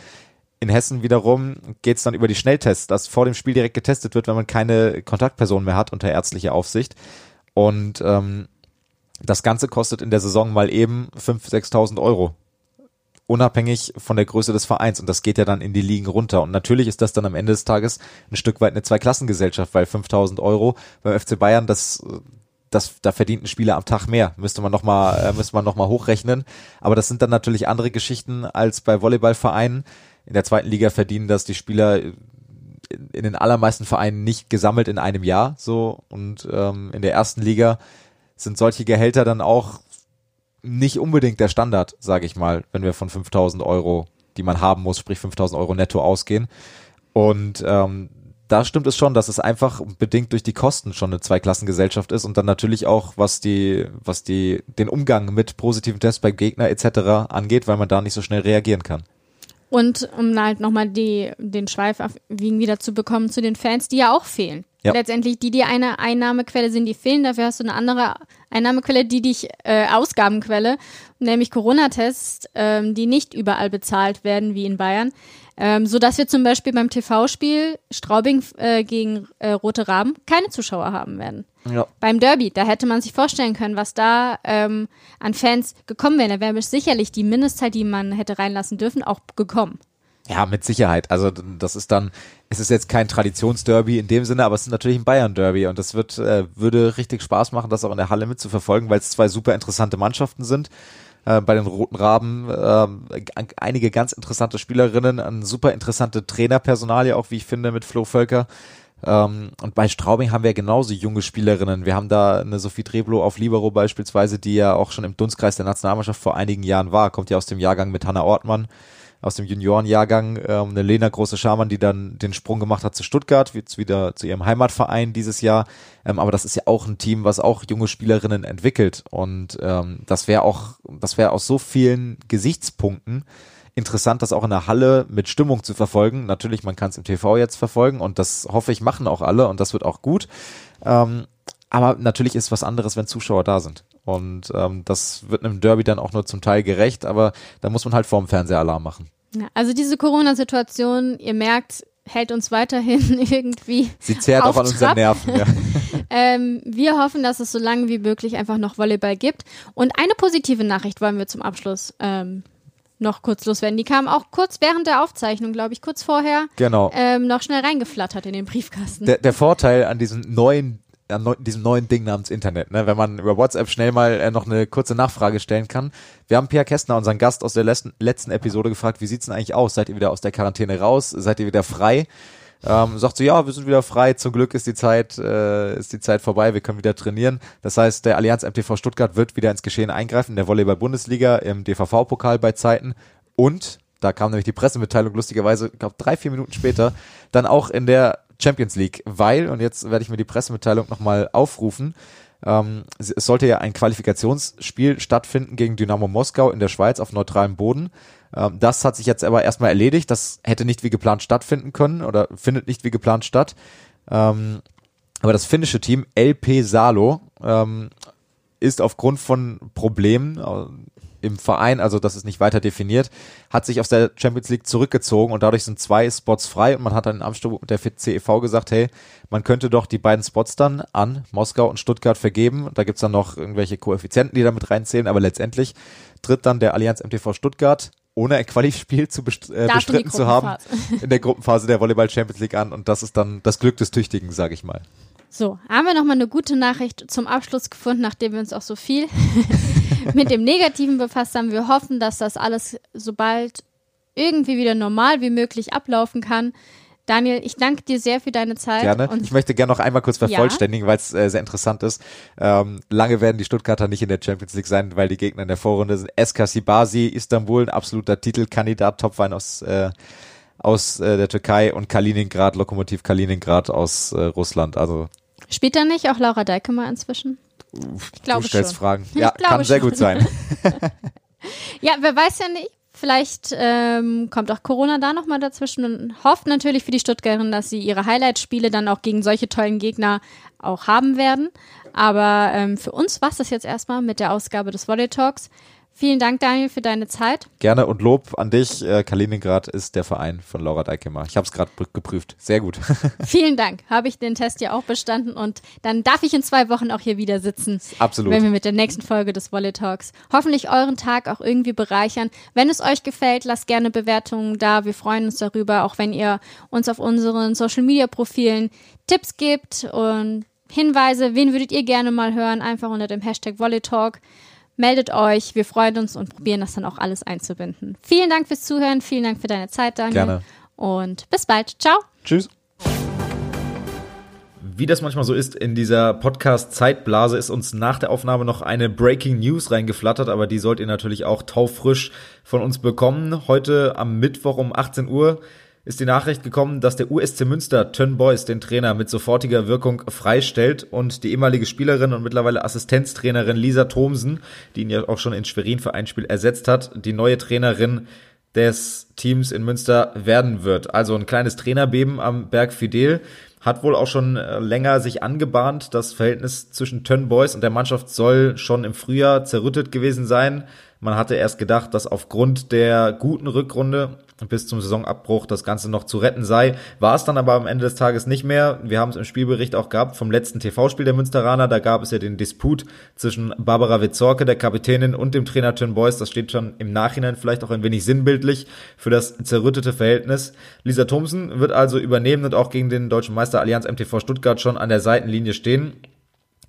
In Hessen wiederum geht's dann über die Schnelltests, dass vor dem Spiel direkt getestet wird, wenn man keine Kontaktperson mehr hat unter ärztlicher Aufsicht. Und ähm, das Ganze kostet in der Saison mal eben 5.000, 6.000 Euro unabhängig von der Größe des Vereins. Und das geht ja dann in die Ligen runter. Und natürlich ist das dann am Ende des Tages ein Stück weit eine Zweiklassengesellschaft, weil 5000 Euro beim FC Bayern, das, das, da verdient ein Spieler am Tag mehr. Müsste man nochmal, äh, müsste man noch mal hochrechnen. Aber das sind dann natürlich andere Geschichten als bei Volleyballvereinen. In der zweiten Liga verdienen das die Spieler in den allermeisten Vereinen nicht gesammelt in einem Jahr so und ähm, in der ersten Liga sind solche Gehälter dann auch nicht unbedingt der Standard, sage ich mal, wenn wir von 5000 Euro, die man haben muss, sprich 5000 Euro netto ausgehen. Und ähm, da stimmt es schon, dass es einfach bedingt durch die Kosten schon eine Zweiklassengesellschaft ist und dann natürlich auch, was die, was die, den Umgang mit positiven Tests bei Gegner etc. angeht, weil man da nicht so schnell reagieren kann. Und um halt nochmal den Schweif wieder zu bekommen zu den Fans, die ja auch fehlen. Ja. letztendlich, die dir eine Einnahmequelle sind, die fehlen. Dafür hast du eine andere Einnahmequelle, die dich äh, Ausgabenquelle, nämlich Corona-Tests, ähm, die nicht überall bezahlt werden wie in Bayern. Ähm, so dass wir zum Beispiel beim TV-Spiel Straubing äh, gegen äh, Rote Raben keine Zuschauer haben werden. Ja. Beim Derby, da hätte man sich vorstellen können, was da ähm, an Fans gekommen wäre. Da wäre sicherlich die Mindestzeit, die man hätte reinlassen dürfen, auch gekommen. Ja, mit Sicherheit. Also das ist dann, es ist jetzt kein Traditionsderby in dem Sinne, aber es ist natürlich ein Bayern-Derby und das wird, äh, würde richtig Spaß machen, das auch in der Halle mitzuverfolgen, weil es zwei super interessante Mannschaften sind. Äh, bei den Roten Raben äh, einige ganz interessante Spielerinnen, ein super interessante Trainerpersonalie auch, wie ich finde, mit Flo Völker. Ähm, und bei Straubing haben wir genauso junge Spielerinnen. Wir haben da eine Sophie Treblo auf Libero beispielsweise, die ja auch schon im Dunstkreis der Nationalmannschaft vor einigen Jahren war, kommt ja aus dem Jahrgang mit Hanna Ortmann aus dem Juniorenjahrgang, ähm, eine Lena Große Schamann, die dann den Sprung gemacht hat zu Stuttgart, jetzt wieder zu ihrem Heimatverein dieses Jahr. Ähm, aber das ist ja auch ein Team, was auch junge Spielerinnen entwickelt. Und ähm, das wäre auch, das wäre aus so vielen Gesichtspunkten interessant, das auch in der Halle mit Stimmung zu verfolgen. Natürlich, man kann es im TV jetzt verfolgen und das hoffe ich machen auch alle und das wird auch gut. Ähm, aber natürlich ist was anderes, wenn Zuschauer da sind. Und ähm, das wird einem Derby dann auch nur zum Teil gerecht, aber da muss man halt vorm Fernseher Alarm machen. Ja, also diese Corona-Situation, ihr merkt, hält uns weiterhin irgendwie. Sie zehrt auch an unseren Nerven, ja. ähm, wir hoffen, dass es so lange wie möglich einfach noch Volleyball gibt. Und eine positive Nachricht wollen wir zum Abschluss ähm, noch kurz loswerden. Die kam auch kurz während der Aufzeichnung, glaube ich, kurz vorher genau. ähm, noch schnell reingeflattert in den Briefkasten. Der, der Vorteil an diesen neuen an neu, diesem neuen Ding namens Internet, ne? wenn man über WhatsApp schnell mal äh, noch eine kurze Nachfrage stellen kann. Wir haben Pierre Kästner, unseren Gast aus der letzten, letzten Episode, gefragt, wie sieht's denn eigentlich aus? Seid ihr wieder aus der Quarantäne raus? Seid ihr wieder frei? Ähm, sagt so, ja, wir sind wieder frei. Zum Glück ist die Zeit, äh, ist die Zeit vorbei. Wir können wieder trainieren. Das heißt, der Allianz MTV Stuttgart wird wieder ins Geschehen eingreifen in der Volleyball-Bundesliga im DVV-Pokal bei Zeiten und da kam nämlich die Pressemitteilung lustigerweise, glaube drei, vier Minuten später, dann auch in der Champions League, weil, und jetzt werde ich mir die Pressemitteilung nochmal aufrufen, ähm, es sollte ja ein Qualifikationsspiel stattfinden gegen Dynamo Moskau in der Schweiz auf neutralem Boden. Ähm, das hat sich jetzt aber erstmal erledigt. Das hätte nicht wie geplant stattfinden können oder findet nicht wie geplant statt. Ähm, aber das finnische Team LP Salo ähm, ist aufgrund von Problemen, im Verein, also das ist nicht weiter definiert, hat sich aus der Champions League zurückgezogen und dadurch sind zwei Spots frei und man hat dann in Amsterdam mit der CEV gesagt, hey, man könnte doch die beiden Spots dann an Moskau und Stuttgart vergeben. Da gibt's dann noch irgendwelche Koeffizienten, die damit reinzählen, aber letztendlich tritt dann der Allianz MTV Stuttgart ohne ein Quali-Spiel zu best äh, bestritten zu haben in der Gruppenphase der Volleyball Champions League an und das ist dann das Glück des Tüchtigen, sage ich mal. So, haben wir nochmal eine gute Nachricht zum Abschluss gefunden, nachdem wir uns auch so viel mit dem Negativen befasst haben. Wir hoffen, dass das alles sobald irgendwie wieder normal wie möglich ablaufen kann. Daniel, ich danke dir sehr für deine Zeit. Gerne. ich möchte gerne noch einmal kurz vervollständigen, ja. weil es äh, sehr interessant ist. Ähm, lange werden die Stuttgarter nicht in der Champions League sein, weil die Gegner in der Vorrunde sind. SK Sibasi, Istanbul, ein absoluter Titelkandidat, Topwein aus äh, aus äh, der Türkei und Kaliningrad, Lokomotiv Kaliningrad aus äh, Russland. Also Spielt da nicht auch Laura Deikemer inzwischen? Ich glaube du stellst schon. Fragen. Ja, kann sehr gut sein. ja, wer weiß ja nicht. Vielleicht ähm, kommt auch Corona da nochmal dazwischen und hofft natürlich für die Stuttgarterin, dass sie ihre Highlight-Spiele dann auch gegen solche tollen Gegner auch haben werden. Aber ähm, für uns war es das jetzt erstmal mit der Ausgabe des Volley Talks. Vielen Dank, Daniel, für deine Zeit. Gerne und Lob an dich. Äh, Kaliningrad ist der Verein von Laura Deikemer. Ich habe es gerade geprüft. Sehr gut. Vielen Dank. Habe ich den Test ja auch bestanden und dann darf ich in zwei Wochen auch hier wieder sitzen. Absolut. Wenn wir mit der nächsten Folge des Volley Talks hoffentlich euren Tag auch irgendwie bereichern. Wenn es euch gefällt, lasst gerne Bewertungen da. Wir freuen uns darüber, auch wenn ihr uns auf unseren Social Media Profilen Tipps gibt und Hinweise. Wen würdet ihr gerne mal hören? Einfach unter dem Hashtag Volley Talk meldet euch. Wir freuen uns und probieren das dann auch alles einzubinden. Vielen Dank fürs Zuhören. Vielen Dank für deine Zeit, Daniel. Gerne. Und bis bald. Ciao. Tschüss. Wie das manchmal so ist in dieser Podcast-Zeitblase, ist uns nach der Aufnahme noch eine Breaking News reingeflattert, aber die sollt ihr natürlich auch taufrisch von uns bekommen. Heute am Mittwoch um 18 Uhr ist die Nachricht gekommen, dass der USC Münster Tön Boys den Trainer mit sofortiger Wirkung freistellt und die ehemalige Spielerin und mittlerweile Assistenztrainerin Lisa Thomsen, die ihn ja auch schon in Schwerin für ein Spiel ersetzt hat, die neue Trainerin des Teams in Münster werden wird. Also ein kleines Trainerbeben am Berg Fidel hat wohl auch schon äh, länger sich angebahnt. Das Verhältnis zwischen Tön Boys und der Mannschaft soll schon im Frühjahr zerrüttet gewesen sein. Man hatte erst gedacht, dass aufgrund der guten Rückrunde bis zum Saisonabbruch das Ganze noch zu retten sei. War es dann aber am Ende des Tages nicht mehr. Wir haben es im Spielbericht auch gehabt vom letzten TV-Spiel der Münsteraner. Da gab es ja den Disput zwischen Barbara Witzorke, der Kapitänin, und dem Trainer Tön Boys. Das steht schon im Nachhinein vielleicht auch ein wenig sinnbildlich für das zerrüttete Verhältnis. Lisa Thomsen wird also übernehmen und auch gegen den deutschen Meister Allianz MTV Stuttgart schon an der Seitenlinie stehen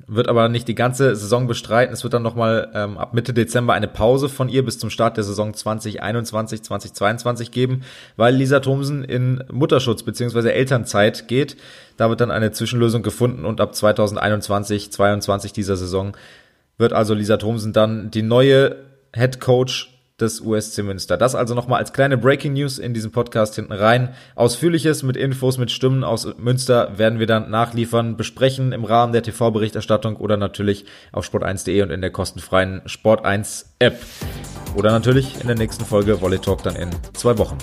wird aber nicht die ganze Saison bestreiten. Es wird dann nochmal ähm, ab Mitte Dezember eine Pause von ihr bis zum Start der Saison 2021, 2022 geben, weil Lisa Thomsen in Mutterschutz beziehungsweise Elternzeit geht. Da wird dann eine Zwischenlösung gefunden und ab 2021, 22 dieser Saison wird also Lisa Thomsen dann die neue Head Coach des USC Münster. Das also nochmal als kleine Breaking News in diesem Podcast hinten rein. Ausführliches mit Infos, mit Stimmen aus Münster werden wir dann nachliefern, besprechen im Rahmen der TV-Berichterstattung oder natürlich auf sport1.de und in der kostenfreien Sport1 App. Oder natürlich in der nächsten Folge Volley Talk dann in zwei Wochen.